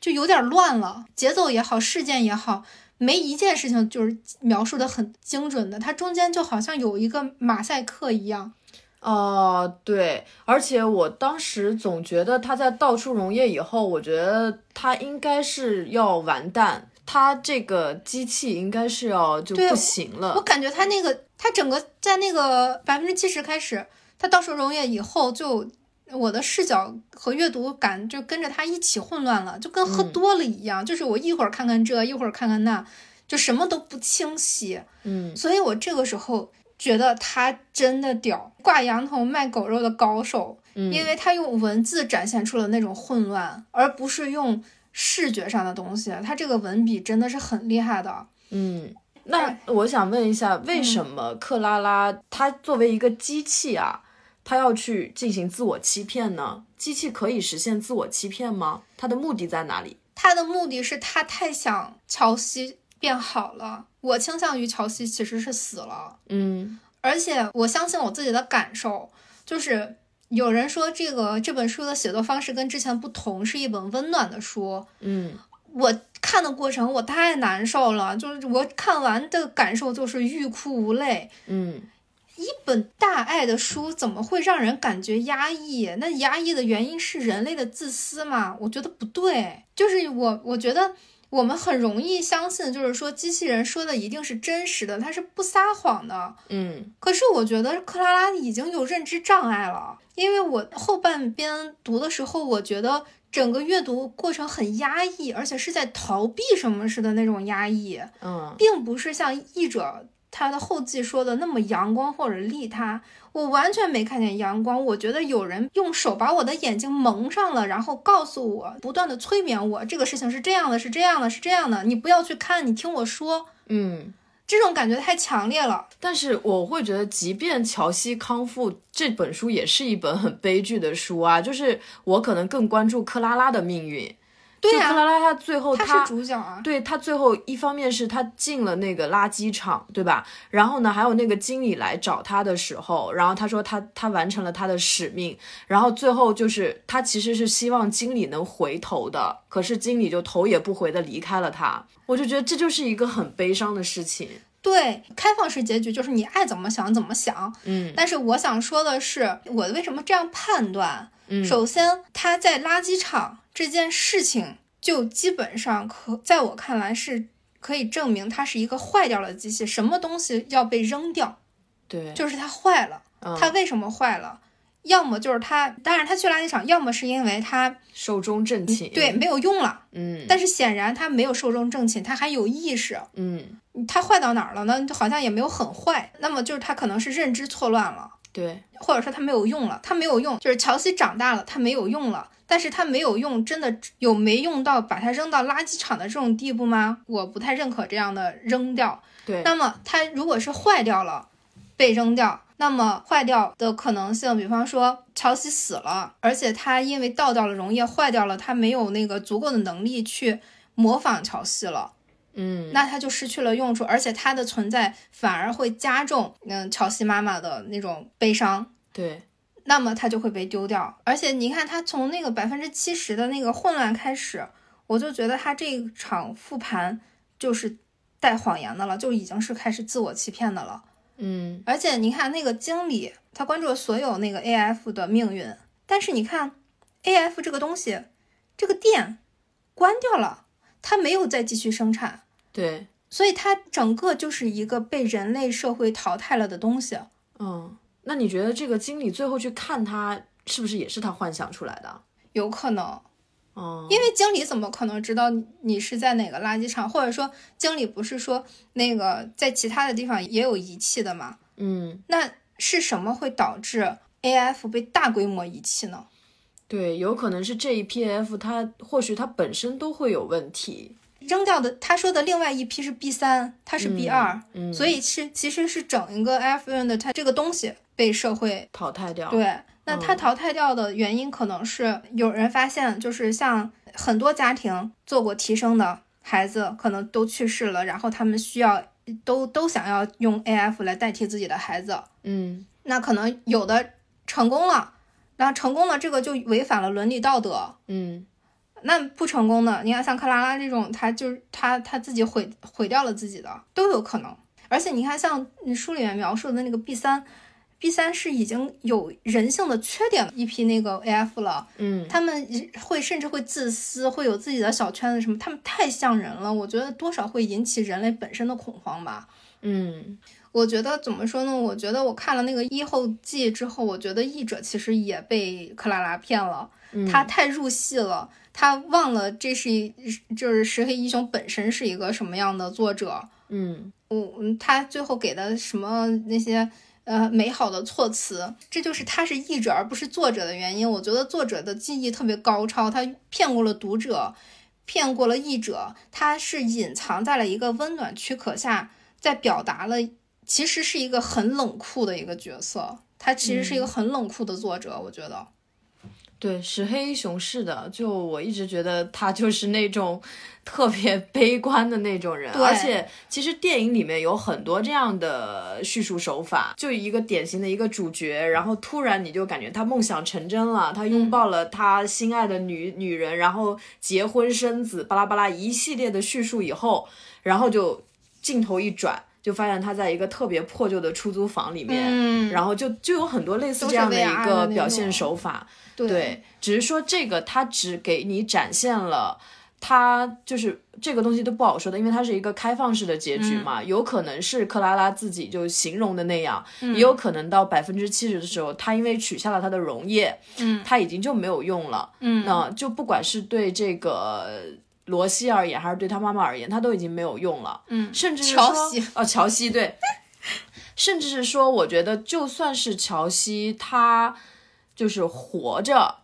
就有点乱了，节奏也好，事件也好。没一件事情就是描述的很精准的，它中间就好像有一个马赛克一样。哦，对，而且我当时总觉得他在倒出溶液以后，我觉得他应该是要完蛋，他这个机器应该是要就不行了我了。感觉它那个，它整个在那个百分之七十开始，它倒出溶液以后就。我的视角和阅读感就跟着它一起混乱了，就跟喝多了一样，就是我一会儿看看这，一会儿看看那，就什么都不清晰。嗯所以我这个时候觉得他真的屌，挂羊头卖狗肉的高手，嗯因为他用文字展现出了那种混乱，而不是用视觉上的东西，他这个文笔真的是很厉害的。嗯，那我想问一下，为什么克拉拉她作为一个机器啊，她要去进行自我欺骗呢？机器可以实现自我欺骗吗？它的目的在哪里？它的目的是他太想乔西变好了。我倾向于乔西其实是死了。嗯而且我相信我自己的感受，就是有人说这个这本书的写作方式跟之前不同，是一本温暖的书。嗯我看的过程我太难受了，就是我看完的感受就是欲哭无泪。嗯一本大爱的书怎么会让人感觉压抑？那压抑的原因是人类的自私吗？我觉得不对，就是我我觉得我们很容易相信，就是说机器人说的一定是真实的，它是不撒谎的。嗯可是我觉得克拉拉已经有认知障碍了，因为我后半边读的时候，我觉得整个阅读过程很压抑，而且是在逃避什么似的那种压抑，嗯并不是像译者他的后记说的那么阳光或者利他。我完全没看见阳光，我觉得有人用手把我的眼睛蒙上了，然后告诉我，不断的催眠我，这个事情是这样的，是这样的，是这样的，你不要去看，你听我说，嗯。这种感觉太强烈了。但是我会觉得，即便乔西康复这本书也是一本很悲剧的书啊。就是我可能更关注克拉拉的命运。对呀、就克拉拉她最后他她是主角啊。对他最后一方面是他进了那个垃圾场，对吧？然后呢，还有那个经理来找他的时候，然后他说他他完成了他的使命，然后最后就是他其实是希望经理能回头的，可是经理就头也不回的离开了他。我就觉得这就是一个很悲伤的事情。对，开放式结局就是你爱怎么想怎么想。嗯但是我想说的是，我为什么这样判断？嗯首先，他在垃圾场这件事情，就基本上可在我看来是可以证明它是一个坏掉的机器。什么东西要被扔掉，对，就是它坏了。嗯它为什么坏了？要么就是它，当然它去垃圾场，要么是因为它寿终正寝。对，没有用了。嗯，但是显然它没有寿终正寝，它还有意识。嗯，它坏到哪儿了呢？好像也没有很坏，那么就是它可能是认知错乱了，对，或者说它没有用了。它没有用，就是乔西长大了，它没有用了。但是它没有用，真的有没用到把它扔到垃圾场的这种地步吗？我不太认可这样的扔掉。对，那么它如果是坏掉了，被扔掉，那么坏掉的可能性，比方说乔西死了，而且他因为倒掉了溶液坏掉了，他没有那个足够的能力去模仿乔西了。嗯，那他就失去了用处，而且他的存在反而会加重嗯乔西妈妈的那种悲伤，对，那么它就会被丢掉。而且你看，它从那个百分之七十的那个混乱开始，我就觉得它这一场复盘就是带谎言的了，就已经是开始自我欺骗的了。嗯，而且你看那个经理，他关注了所有那个 AF 的命运，但是你看 AF 这个东西，这个店关掉了，它没有再继续生产。对，所以它整个就是一个被人类社会淘汰了的东西。嗯，那你觉得这个经理最后去看他，是不是也是他幻想出来的？有可能，嗯，因为经理怎么可能知道你你是在哪个垃圾场，或者说经理不是说那个在其他的地方也有遗弃的吗？嗯，那是什么会导致 AF 被大规模遗弃呢？对，有可能是这一批 F，它或许它本身都会有问题。扔掉的他说的另外一批是 B 三，它是 B 二、嗯，所以是其实是整一个 F N 的它这个东西被社会淘汰掉。，对，那它嗯淘汰掉的原因可能是有人发现，就是像很多家庭做过提升的孩子，可能都去世了，然后他们需要都都想要用 AF 来代替自己的孩子，嗯，那可能有的成功了，然后成功了，这个就违反了伦理道德。嗯，那不成功的，你看像克拉拉这种，他就是他他自己毁毁掉了自己的，都有可能。而且你看，像你书里面描述的那个 B 三，B 三是已经有人性的缺点的一批那个 AF 了，嗯，他们会甚至会自私，会有自己的小圈子什么，他们太像人了，我觉得多少会引起人类本身的恐慌吧。嗯，我觉得怎么说呢？我觉得我看了那个一后记之后，我觉得译者其实也被克拉拉骗了，嗯他太入戏了，他忘了这是一就是石黑一雄本身是一个什么样的作者。嗯，我嗯他最后给的什么那些呃美好的措辞，这就是他是译者而不是作者的原因。我觉得作者的技艺特别高超，他骗过了读者，骗过了译者，他是隐藏在了一个温暖躯壳下，在表达了其实是一个很冷酷的一个角色。他其实是一个很冷酷的作者，我觉得。对，石黑一雄是的，就我一直觉得他就是那种 特别悲观的那种人，而且其实电影里面有很多这样的叙述手法，就一个典型的一个主角，然后突然你就感觉他梦想成真了，他拥抱了他心爱的女女人，然后结婚生子，巴拉巴拉一系列的叙述以后，然后就镜头一转。就发现他在一个特别破旧的出租房里面，然后就就有很多类似这样的一个表现手法。对，只是说这个他只给你展现了他就是这个东西都不好说的，因为它是一个开放式的结局嘛，有可能是克拉拉自己就形容的那样，也有可能到百分之七十的时候，他因为取下了他的溶液，嗯，他已经就没有用了，嗯，那就不管是对这个。罗西而言，还是对他妈妈而言，他都已经没有用了。嗯，甚至是说，哦，乔西对，甚至是说，我觉得就算是乔西，他就是活着，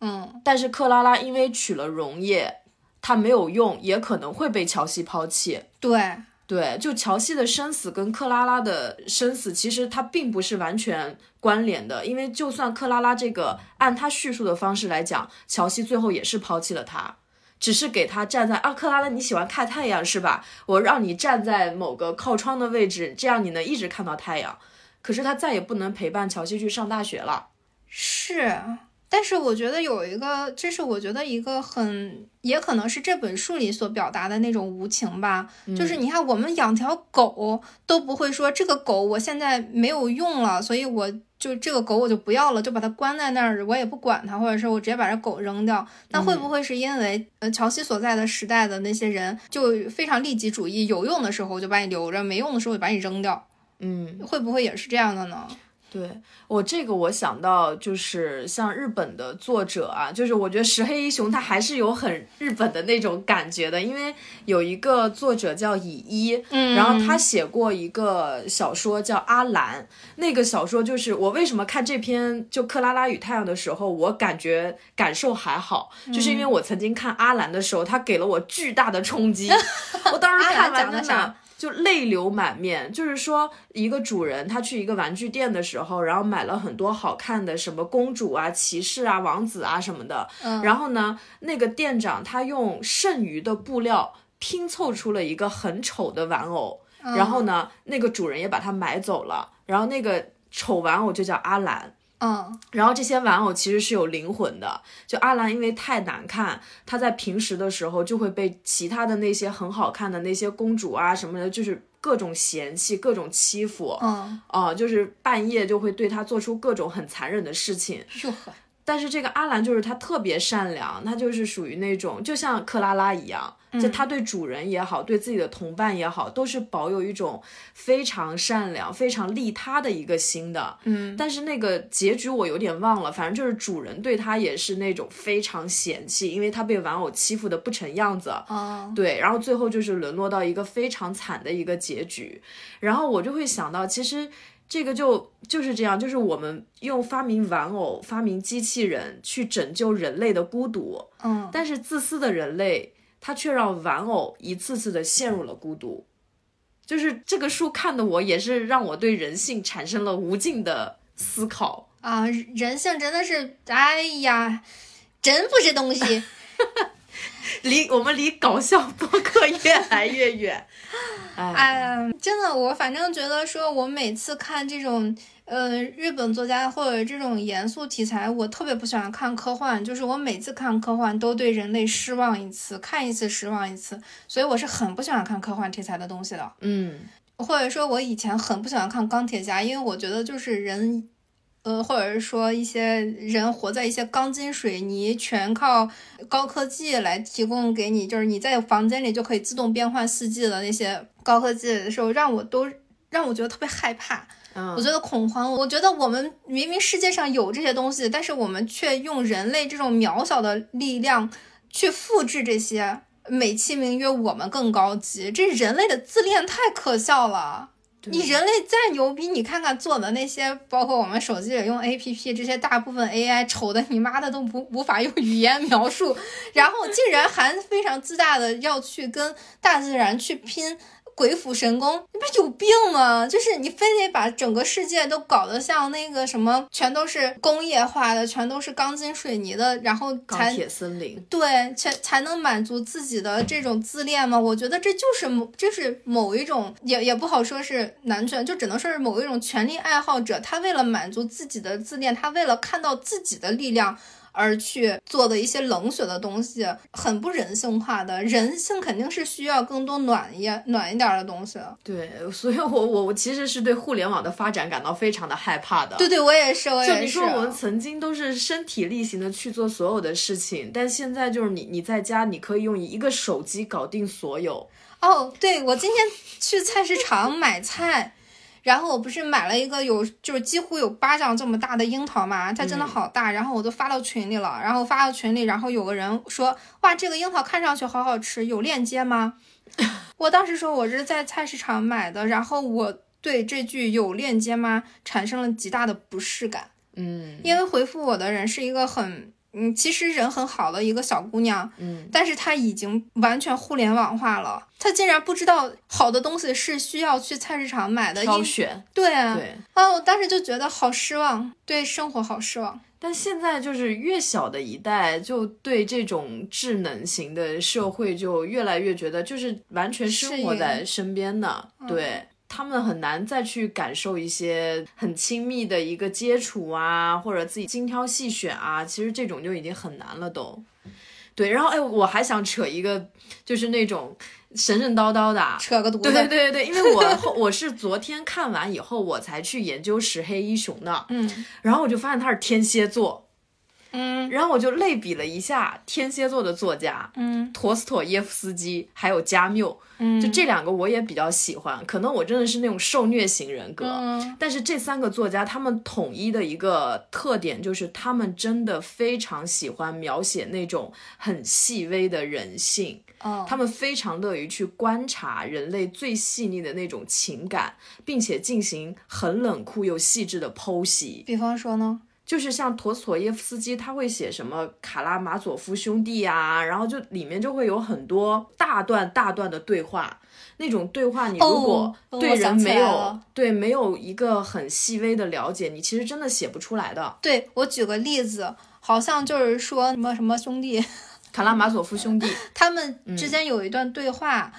嗯，但是克拉拉因为娶了溶液，他没有用，也可能会被乔西抛弃。对，对，就乔西的生死跟克拉拉的生死，其实它并不是完全关联的，因为就算克拉拉这个按他叙述的方式来讲，乔西最后也是抛弃了他。只是给他站在啊，克拉拉，你喜欢看太阳是吧？我让你站在某个靠窗的位置，这样你能一直看到太阳。可是他再也不能陪伴乔西去上大学了。是，但是我觉得有一个，这是我觉得一个很，也可能是这本书里所表达的那种无情吧。就是你看，我们养条狗都不会说这个狗我现在没有用了，所以我。就这个狗我就不要了，就把它关在那儿，我也不管它，或者是我直接把这狗扔掉。那会不会是因为呃乔西所在的时代的那些人就非常利己主义，有用的时候就把你留着，没用的时候就把你扔掉？嗯，会不会也是这样的呢？对我这个，我想到就是像日本的作者啊，就是我觉得石黑一雄他还是有很日本的那种感觉的，因为有一个作者叫乙一，嗯，然后他写过一个小说叫《阿兰》，那个小说就是我为什么看这篇就《克拉拉与太阳》的时候，我感觉感受还好，就是因为我曾经看《阿兰》的时候，他给了我巨大的冲击，我当时看完真的。就泪流满面，就是说一个主人他去一个玩具店的时候，然后买了很多好看的什么公主啊、骑士啊、王子啊什么的，嗯，然后呢，那个店长他用剩余的布料拼凑出了一个很丑的玩偶，然后呢，那个主人也把它买走了，然后那个丑玩偶就叫阿兰。嗯，然后这些玩偶其实是有灵魂的。就阿兰因为太难看，她在平时的时候就会被其他的那些很好看的那些公主啊什么的，就是各种嫌弃、各种欺负。嗯，啊，就是半夜就会对她做出各种很残忍的事情。哟呵。但是这个阿兰就是他特别善良，他就是属于那种就像克拉拉一样，就他对主人也好，对自己的同伴也好，都是保有一种非常善良、非常利他的一个心的。嗯，但是那个结局我有点忘了，反正就是主人对他也是那种非常嫌弃，因为他被玩偶欺负的不成样子。哦，对，然后最后就是沦落到一个非常惨的一个结局，然后我就会想到，其实。这个就就是这样，就是我们用发明玩偶、发明机器人去拯救人类的孤独，嗯，但是自私的人类他却让玩偶一次次的陷入了孤独。就是这个书看的我也是让我对人性产生了无尽的思考啊！人性真的是，哎呀，真不是东西。离我们离搞笑播客越来越远，哎呀，真的，我反正觉得说，我每次看这种呃日本作家或者这种严肃题材，我特别不喜欢看科幻，就是我每次看科幻都对人类失望一次，看一次失望一次，所以我是很不喜欢看科幻题材的东西的。嗯，或者说，我以前很不喜欢看钢铁侠，因为我觉得就是人。呃，或者是说一些人活在一些钢筋水泥，全靠高科技来提供给你，就是你在房间里就可以自动变换四季的那些高科技的时候，让我都让我觉得特别害怕，我觉得恐慌。我觉得我们明明世界上有这些东西，但是我们却用人类这种渺小的力量去复制这些，美其名曰我们更高级，这人类的自恋太可笑了。你人类再牛逼，你看看做的那些，包括我们手机里用 A P P 这些，大部分 A I 丑的你妈的都不无法用语言描述，然后竟然还非常自大的要去跟大自然去拼。鬼斧神工，你不是有病吗？就是你非得把整个世界都搞得像那个什么，全都是工业化的，全都是钢筋水泥的，然后才铁森林，对，才才能满足自己的这种自恋吗？我觉得这就是某，这是某一种，也也不好说是男权，就只能说是某一种权力爱好者，他为了满足自己的自恋，他为了看到自己的力量。而去做的一些冷血的东西，很不人性化的。人性肯定是需要更多暖一暖一点的东西。对，所以我我我其实是对互联网的发展感到非常的害怕的。对对，我也是，我也是。就你说我们曾经都是身体力行的去做所有的事情，但现在就是你你在家你可以用一个手机搞定所有。哦，对，我今天去菜市场买菜。然后我不是买了一个有就是几乎有巴掌这么大的樱桃嘛，它真的好大，然后我都发到群里了，然后发到群里，然后有个人说，哇，这个樱桃看上去好好吃，有链接吗？我当时说我是在菜市场买的，然后我对这句有链接吗产生了极大的不适感，嗯，因为回复我的人是一个很。嗯，其实人很好的一个小姑娘，嗯，但是她已经完全互联网化了，她竟然不知道好的东西是需要去菜市场买的，挑选，对啊，对啊，我当时就觉得好失望，对生活好失望。但现在就是越小的一代，就对这种智能型的社会就越来越觉得就是完全生活在身边的，对。他们很难再去感受一些很亲密的一个接触啊，或者自己精挑细选啊，其实这种就已经很难了都。对，然后哎，我还想扯一个，就是那种神神叨叨的，扯个犊子。对对对对，因为我 我是昨天看完以后，我才去研究石黑一雄的，嗯，然后我就发现他是天蝎座。嗯，然后我就类比了一下天蝎座的作家，嗯，陀思妥耶夫斯基还有加缪，嗯，就这两个我也比较喜欢。可能我真的是那种受虐型人格，嗯，但是这三个作家他们统一的一个特点就是他们真的非常喜欢描写那种很细微的人性，哦，他们非常乐于去观察人类最细腻的那种情感，并且进行很冷酷又细致的剖析。比方说呢？就是像陀思妥耶夫斯基，他会写什么卡拉马佐夫兄弟啊，然后就里面就会有很多大段大段的对话，那种对话你如果对人没有对没有一个很细微的了解，你其实真的写不出来的。对我举个例子，好像就是说什么什么兄弟，卡拉马佐夫兄弟，他们之间有一段对话，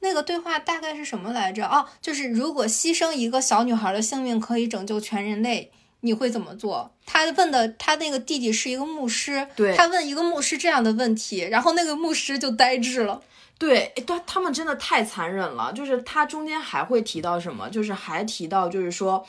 那个对话大概是什么来着？哦，就是如果牺牲一个小女孩的性命可以拯救全人类。你会怎么做？他问的，他那个弟弟是一个牧师，对他问一个牧师这样的问题，然后那个牧师就呆滞了。对，对，他们真的太残忍了。就是他中间还会提到什么？就是还提到，就是说。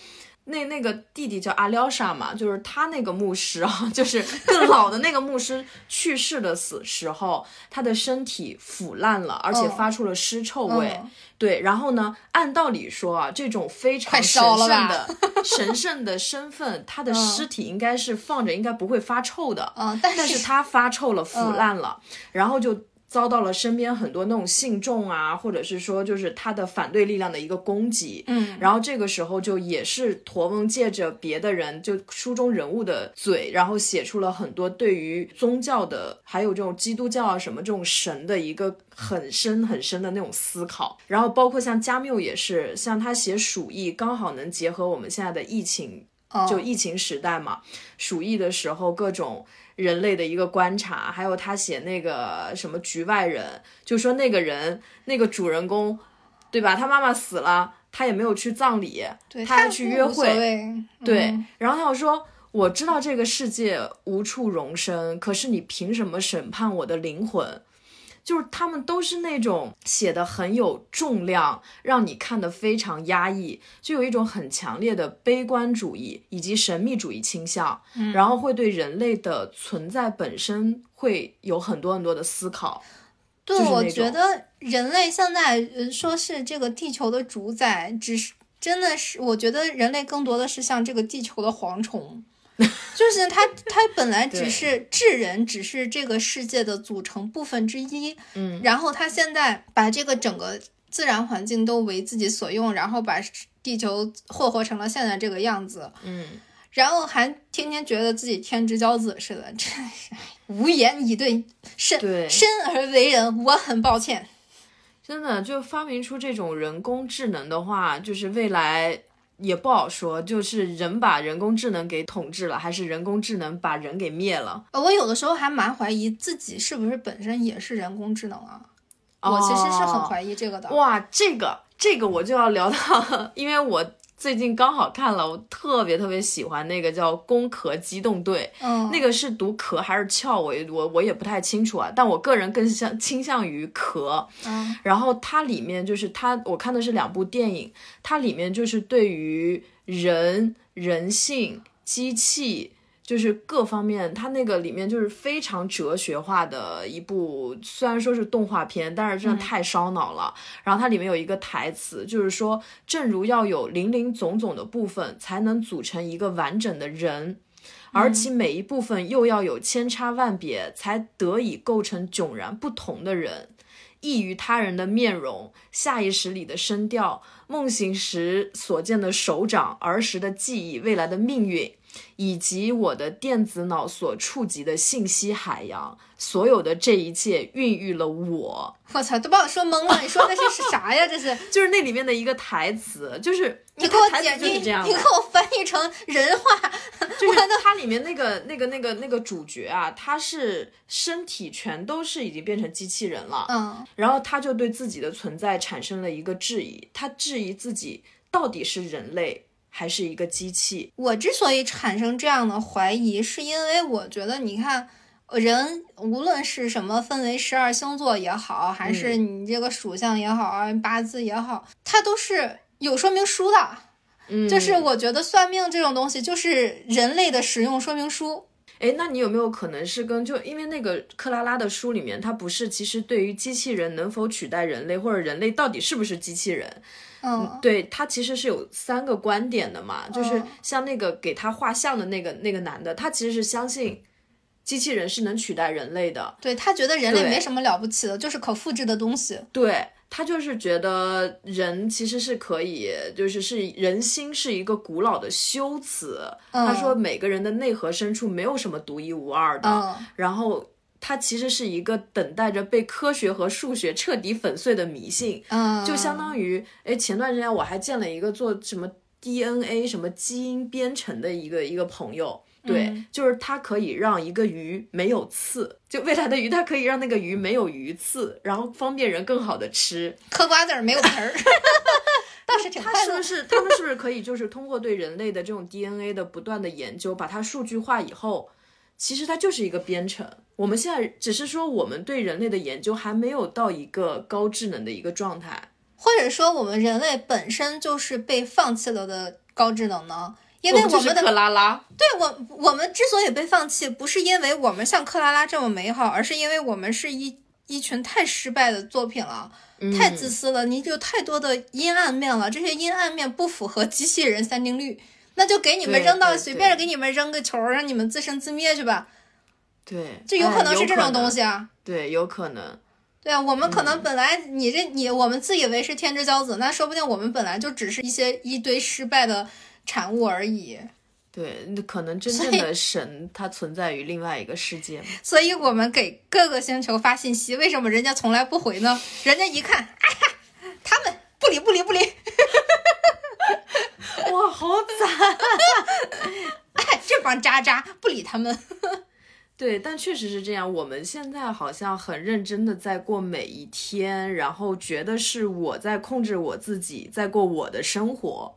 那那个弟弟叫阿廖沙嘛，就是他那个牧师啊，就是更老的那个牧师去世的死时候，他的身体腐烂了，而且发出了尸臭味。对，然后呢，按道理说啊，这种非常神圣的神圣的身份，他的尸体应该是放着，应该不会发臭的。嗯，但是他发臭了，腐烂了，然后就。遭到了身边很多那种信众啊，或者是说就是他的反对力量的一个攻击，嗯，然后这个时候就也是驼翁借着别的人就书中人物的嘴，然后写出了很多对于宗教的，还有这种基督教啊什么这种神的一个很深很深的那种思考，然后包括像加缪也是，像他写鼠疫，刚好能结合我们现在的疫情，就疫情时代嘛，鼠疫的时候各种。人类的一个观察，还有他写那个什么局外人，就说那个人那个主人公，对吧？他妈妈死了，他也没有去葬礼，他还去约会，对。然后他又说：“我知道这个世界无处容身，可是你凭什么审判我的灵魂？”就是他们都是那种写的很有重量，让你看的非常压抑，就有一种很强烈的悲观主义以及神秘主义倾向，然后会对人类的存在本身会有很多很多的思考。对，我觉得人类现在说是这个地球的主宰，只是真的是，我觉得人类更多的是像这个地球的蝗虫。就是他，他本来只是智人，只是这个世界的组成部分之一。嗯，然后他现在把这个整个自然环境都为自己所用，然后把地球霍霍成了现在这个样子，嗯，然后还天天觉得自己天之骄子似的，真是哎无言以对。生对生而为人，我很抱歉。真的就发明出这种人工智能的话，就是未来也不好说，就是人把人工智能给统治了，还是人工智能把人给灭了？呃我有的时候还蛮怀疑自己是不是本身也是人工智能啊。我其实是很怀疑这个的。哇，这个这个我就要聊到，因为我最近刚好看了，我特别特别喜欢那个叫《攻壳机动队》，嗯，那个是读壳还是壳，我也我我也不太清楚啊，但我个人更向倾向于壳。嗯然后它里面就是它，我看的是两部电影，它里面就是对于人、人性、机器。就是各方面，它那个里面就是非常哲学化的一部，虽然说是动画片，但是真的太烧脑了。然后它里面有一个台词，就是说，正如要有零零总总的部分，才能组成一个完整的人，而其每一部分又要有千差万别，才得以构成迥然不同的人。异于他人的面容，下意识里的声调，梦醒时所见的手掌，儿时的记忆，未来的命运，以及我的电子脑所触及的信息海洋，所有的这一切孕育了我。我操，都把我说懵了。你说的是是啥呀？这是 就是那里面的一个台词，就是你给我台解你词就是这样的你给我翻译成人话。就是它里面那个那个那个那个主角啊，他是身体全都是已经变成机器人了，嗯然后他就对自己的存在产生了一个质疑，他质疑自己到底是人类还是一个机器。我之所以产生这样的怀疑，是因为我觉得，你看，人无论是什么分为十二星座也好，还是你这个属相也好啊，八字也好，它都是有说明书的。嗯，就是我觉得算命这种东西，就是人类的使用说明书。哎，那你有没有可能是跟就因为那个克拉拉的书里面，它不是其实对于机器人能否取代人类，或者人类到底是不是机器人，嗯对他其实是有三个观点的嘛，就是嗯像那个给他画像的那个那个男的，他其实是相信机器人是能取代人类的，对他觉得人类没什么了不起的，就是可复制的东西。对他就是觉得人其实是可以，就是是人心是一个古老的修辞，嗯他说每个人的内核深处没有什么独一无二的，嗯然后。它其实是一个等待着被科学和数学彻底粉碎的迷信，嗯，就相当于，哎，前段时间我还见了一个做什么 DNA 什么基因编程的一个一个朋友，对，嗯就是它可以让一个鱼没有刺，就未来的鱼，它可以让那个鱼没有鱼刺，然后方便人更好的吃。嗑瓜子儿没有皮儿，倒是挺他快乐。是不是他们是不是可以就是通过对人类的这种 DNA 的不断的研究，把它数据化以后，其实它就是一个编程。我们现在只是说我们对人类的研究还没有到一个高智能的一个状态。或者说我们人类本身就是被放弃了的高智能呢？因为我们的克拉拉，对我我们之所以被放弃，不是因为我们像克拉拉这么美好，而是因为我们是一一群太失败的作品了，太自私了，你有太多的阴暗面了，这些阴暗面不符合机器人三定律，那就给你们扔到随便给你们扔个球，让你们自生自灭去吧，对，就有可能哎是这种东。西啊。对，有可能。对啊，我们可嗯能本来你这你我们自以为是天之骄子，那说不定我们本来就只是一些一堆失败的产物而已。对，那可能真正的神它存在于另外一个世界嘛。所以我们给各个星球发信息，为什么人家从来不回呢？人家一看，哎呀，他们不理不理不理，哇，好惨！哎，这帮渣渣不理他们。对，但确实是这样。我们现在好像很认真的在过每一天，然后觉得是我在控制我自己，在过我的生活。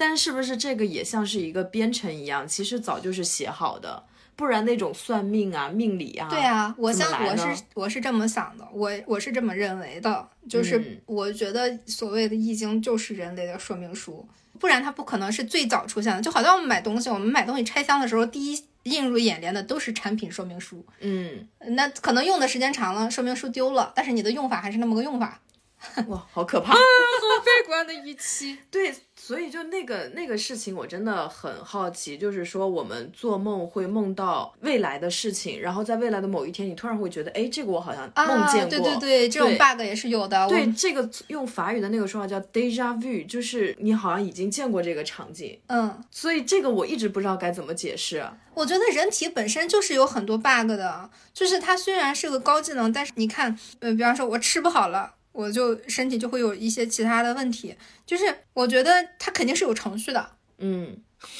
但是不是这个也像是一个编程一样？其实早就是写好的，不然那种算命啊、命理啊，对啊，我怎么来呢想我是我是这么想的，我我是这么认为的，就是嗯我觉得所谓的易经就是人类的说明书，不然它不可能是最早出现的。就好像我们买东西，我们买东西拆箱的时候，第一映入眼帘的都是产品说明书，嗯，那可能用的时间长了，说明书丢了，但是你的用法还是那么个用法。哇，好可怕！啊、好悲观的预期。对，所以就那个那个事情，我真的很好奇，就是说我们做梦会梦到未来的事情，然后在未来的某一天，你突然会觉得，哎，这个我好像梦见过。对对对，这种 bug 也是有的。对，这个用法语的那个说法叫 deja vu，就是你好像已经见过这个场景。嗯，所以这个我一直不知道该怎么解释。我觉得人体本身就是有很多 bug 的，就是它虽然是个高技能，但是你看，嗯，比方说我吃不好了。我就身体就会有一些其他的问题，就是我觉得它肯定是有程序的，嗯，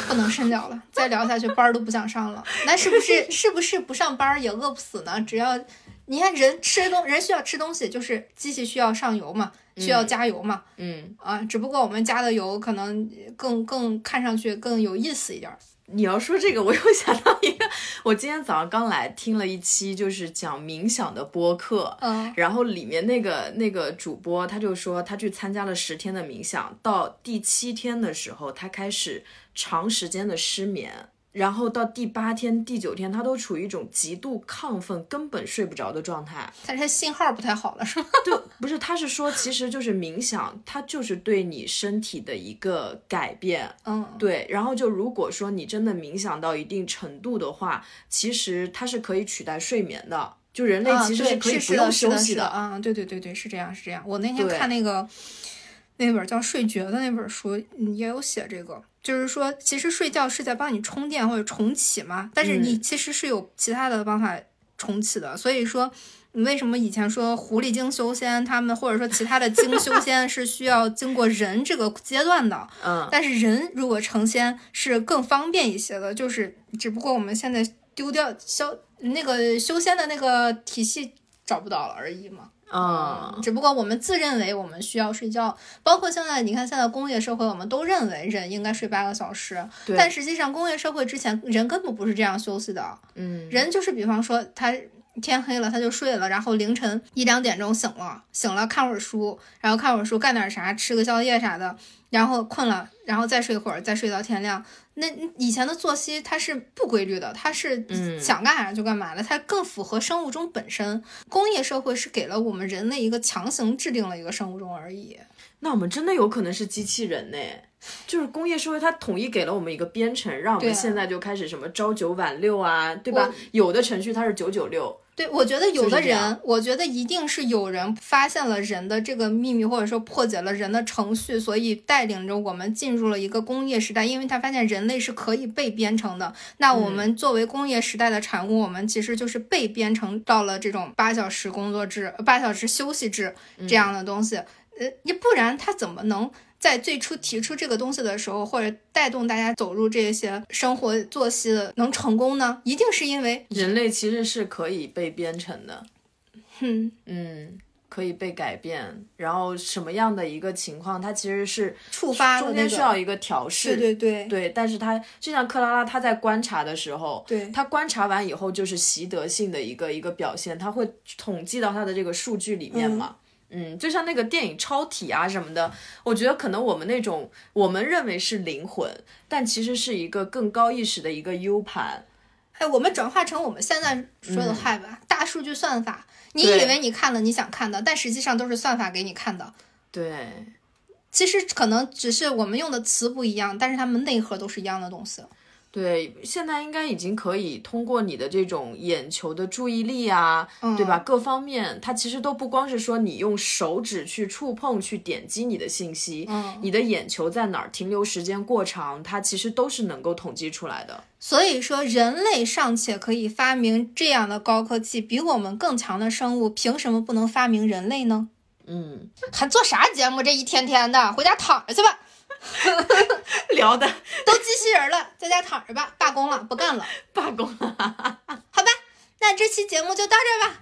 不能深聊了，再聊下去班儿都不想上了。那是不是是不是不上班也饿不死呢？只要你看人吃东人需要吃东西，就是机器需要上油嘛，需要加油嘛，嗯啊，只不过我们加的油可能更更看上去更有意思一点。你要说这个，我又想到一个，我今天早上刚来听了一期就是讲冥想的播客，嗯，然后里面那个那个主播他就说他去参加了十天的冥想，到第七天的时候他开始长时间的失眠。然后到第八天、第九天，他都处于一种极度亢奋、根本睡不着的状态。他是信号不太好了，是吗？对，不是，他是说，其实就是冥想，它就是对你身体的一个改变。嗯，对。然后就如果说你真的冥想到一定程度的话，其实它是可以取代睡眠的。就人类其实是可以不用休息的。啊，对对对对，是这样是这样。我那天看那个那本叫《睡觉》的那本书，也有写这个。就是说，其实睡觉是在帮你充电或者重启嘛，但是你其实是有其他的方法重启的。所以说，你为什么以前说狐狸精修仙，他们或者说其他的精修仙 是需要经过人这个阶段的？嗯，但是人如果成仙是更方便一些的，就是只不过我们现在丢掉修那个修仙的那个体系找不到了而已嘛。嗯，只不过我们自认为我们需要睡觉，包括现在你看，现在工业社会，我们都认为人应该睡八个小时，但实际上工业社会之前人根本不是这样休息的，嗯，人就是比方说他天黑了他就睡了，然后凌晨一两点钟醒了，醒了看会儿书，然后看会儿书干点啥，吃个宵夜啥的，然后困了，然后再睡会儿，再睡到天亮。那以前的作息它是不规律的，它是想干啥就干嘛的，它更符合生物钟本身。工业社会是给了我们人类一个强行制定了一个生物钟而已。那我们真的有可能是机器人呢？就是工业社会它统一给了我们一个编程，让我们现在就开始什么朝九晚六啊，对吧？有的程序它是九九六。对，我觉得有的人，我觉得一定是有人发现了人的这个秘密，或者说破解了人的程序，所以带领着我们进入了一个工业时代。因为他发现人类是可以被编程的，那我们作为工业时代的产物，我们其实就是被编程到了这种八小时工作制、八小时休息制这样的东西。呃，你不然他怎么能？在最初提出这个东西的时候，或者带动大家走入这些生活作息的，能成功呢？一定是因为人类其实是可以被编程的，嗯嗯，可以被改变。然后什么样的一个情况，它其实是触发中间需要一个调试，对对对对。但是它就像克拉拉，他在观察的时候，对他观察完以后就是习得性的一个一个表现，他会统计到他的这个数据里面嘛。嗯，就像那个电影超体啊什么的，我觉得可能我们那种我们认为是灵魂，但其实是一个更高意识的一个 U 盘。哎，我们转化成我们现在说的话吧，大数据算法，你以为你看了你想看的，但实际上都是算法给你看的。对，其实可能只是我们用的词不一样，但是它们内核都是一样的东西。对，现在应该已经可以通过你的这种眼球的注意力啊，对吧？各方面，它其实都不光是说你用手指去触碰、去点击你的信息，嗯，你的眼球在哪儿停留时间过长，它其实都是能够统计出来的。所以说，人类尚且可以发明这样的高科技，比我们更强的生物，凭什么不能发明人类呢？嗯，还做啥节目？这一天天的，回家躺着去吧。聊的 都机器人了，在家躺着吧，罢工了，不干了，罢工了。好吧，那这期节目就到这儿吧。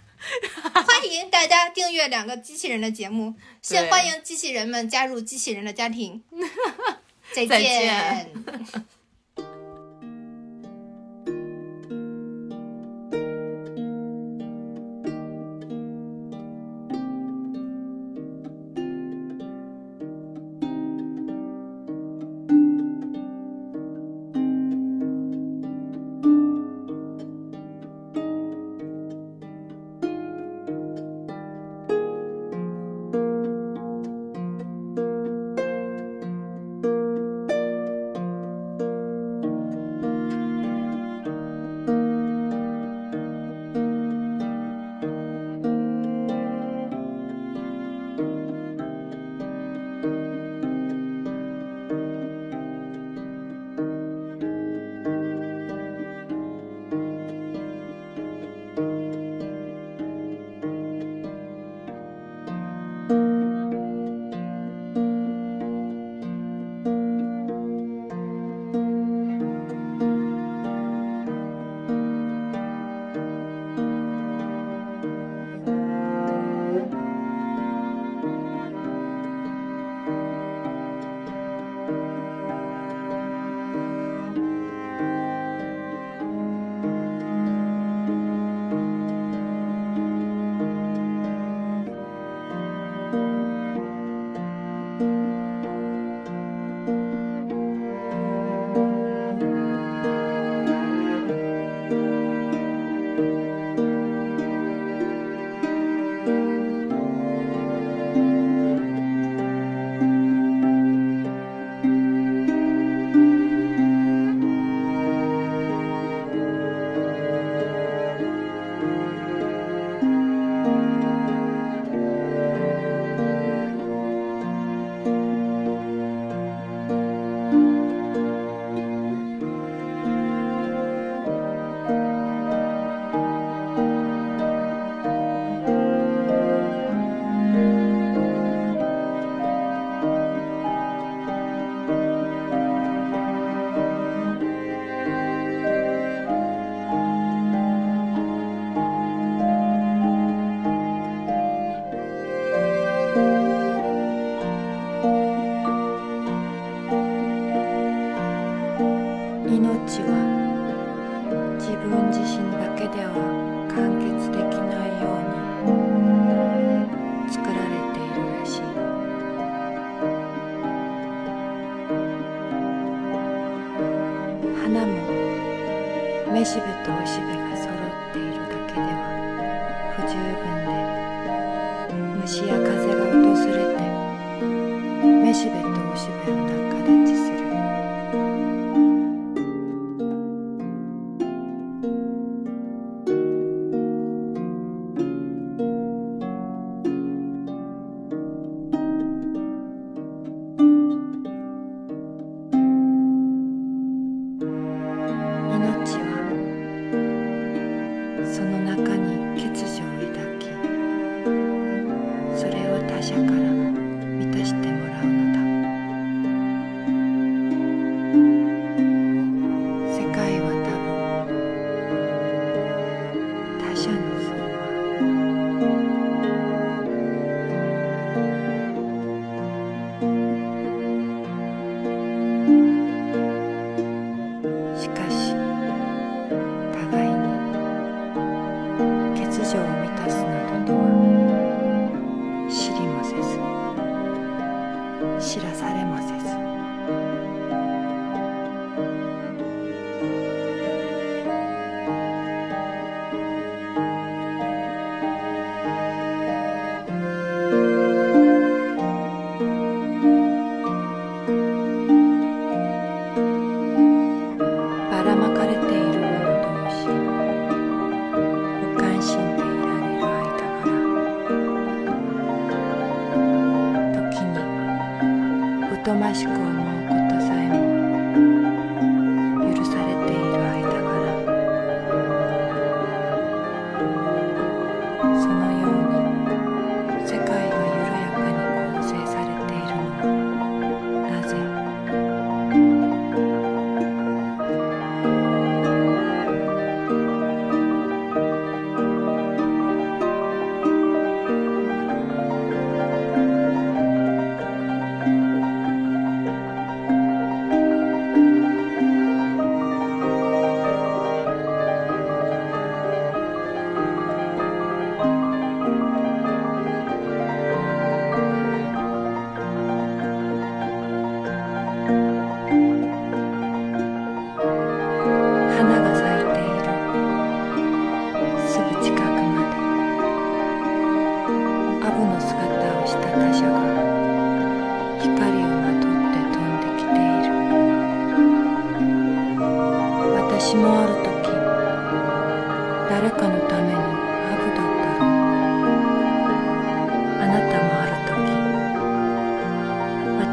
欢迎大家订阅两个机器人的节目，先欢迎机器人们加入机器人的家庭。再见。し像你。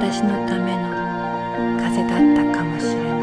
私のための風だったかもしれない。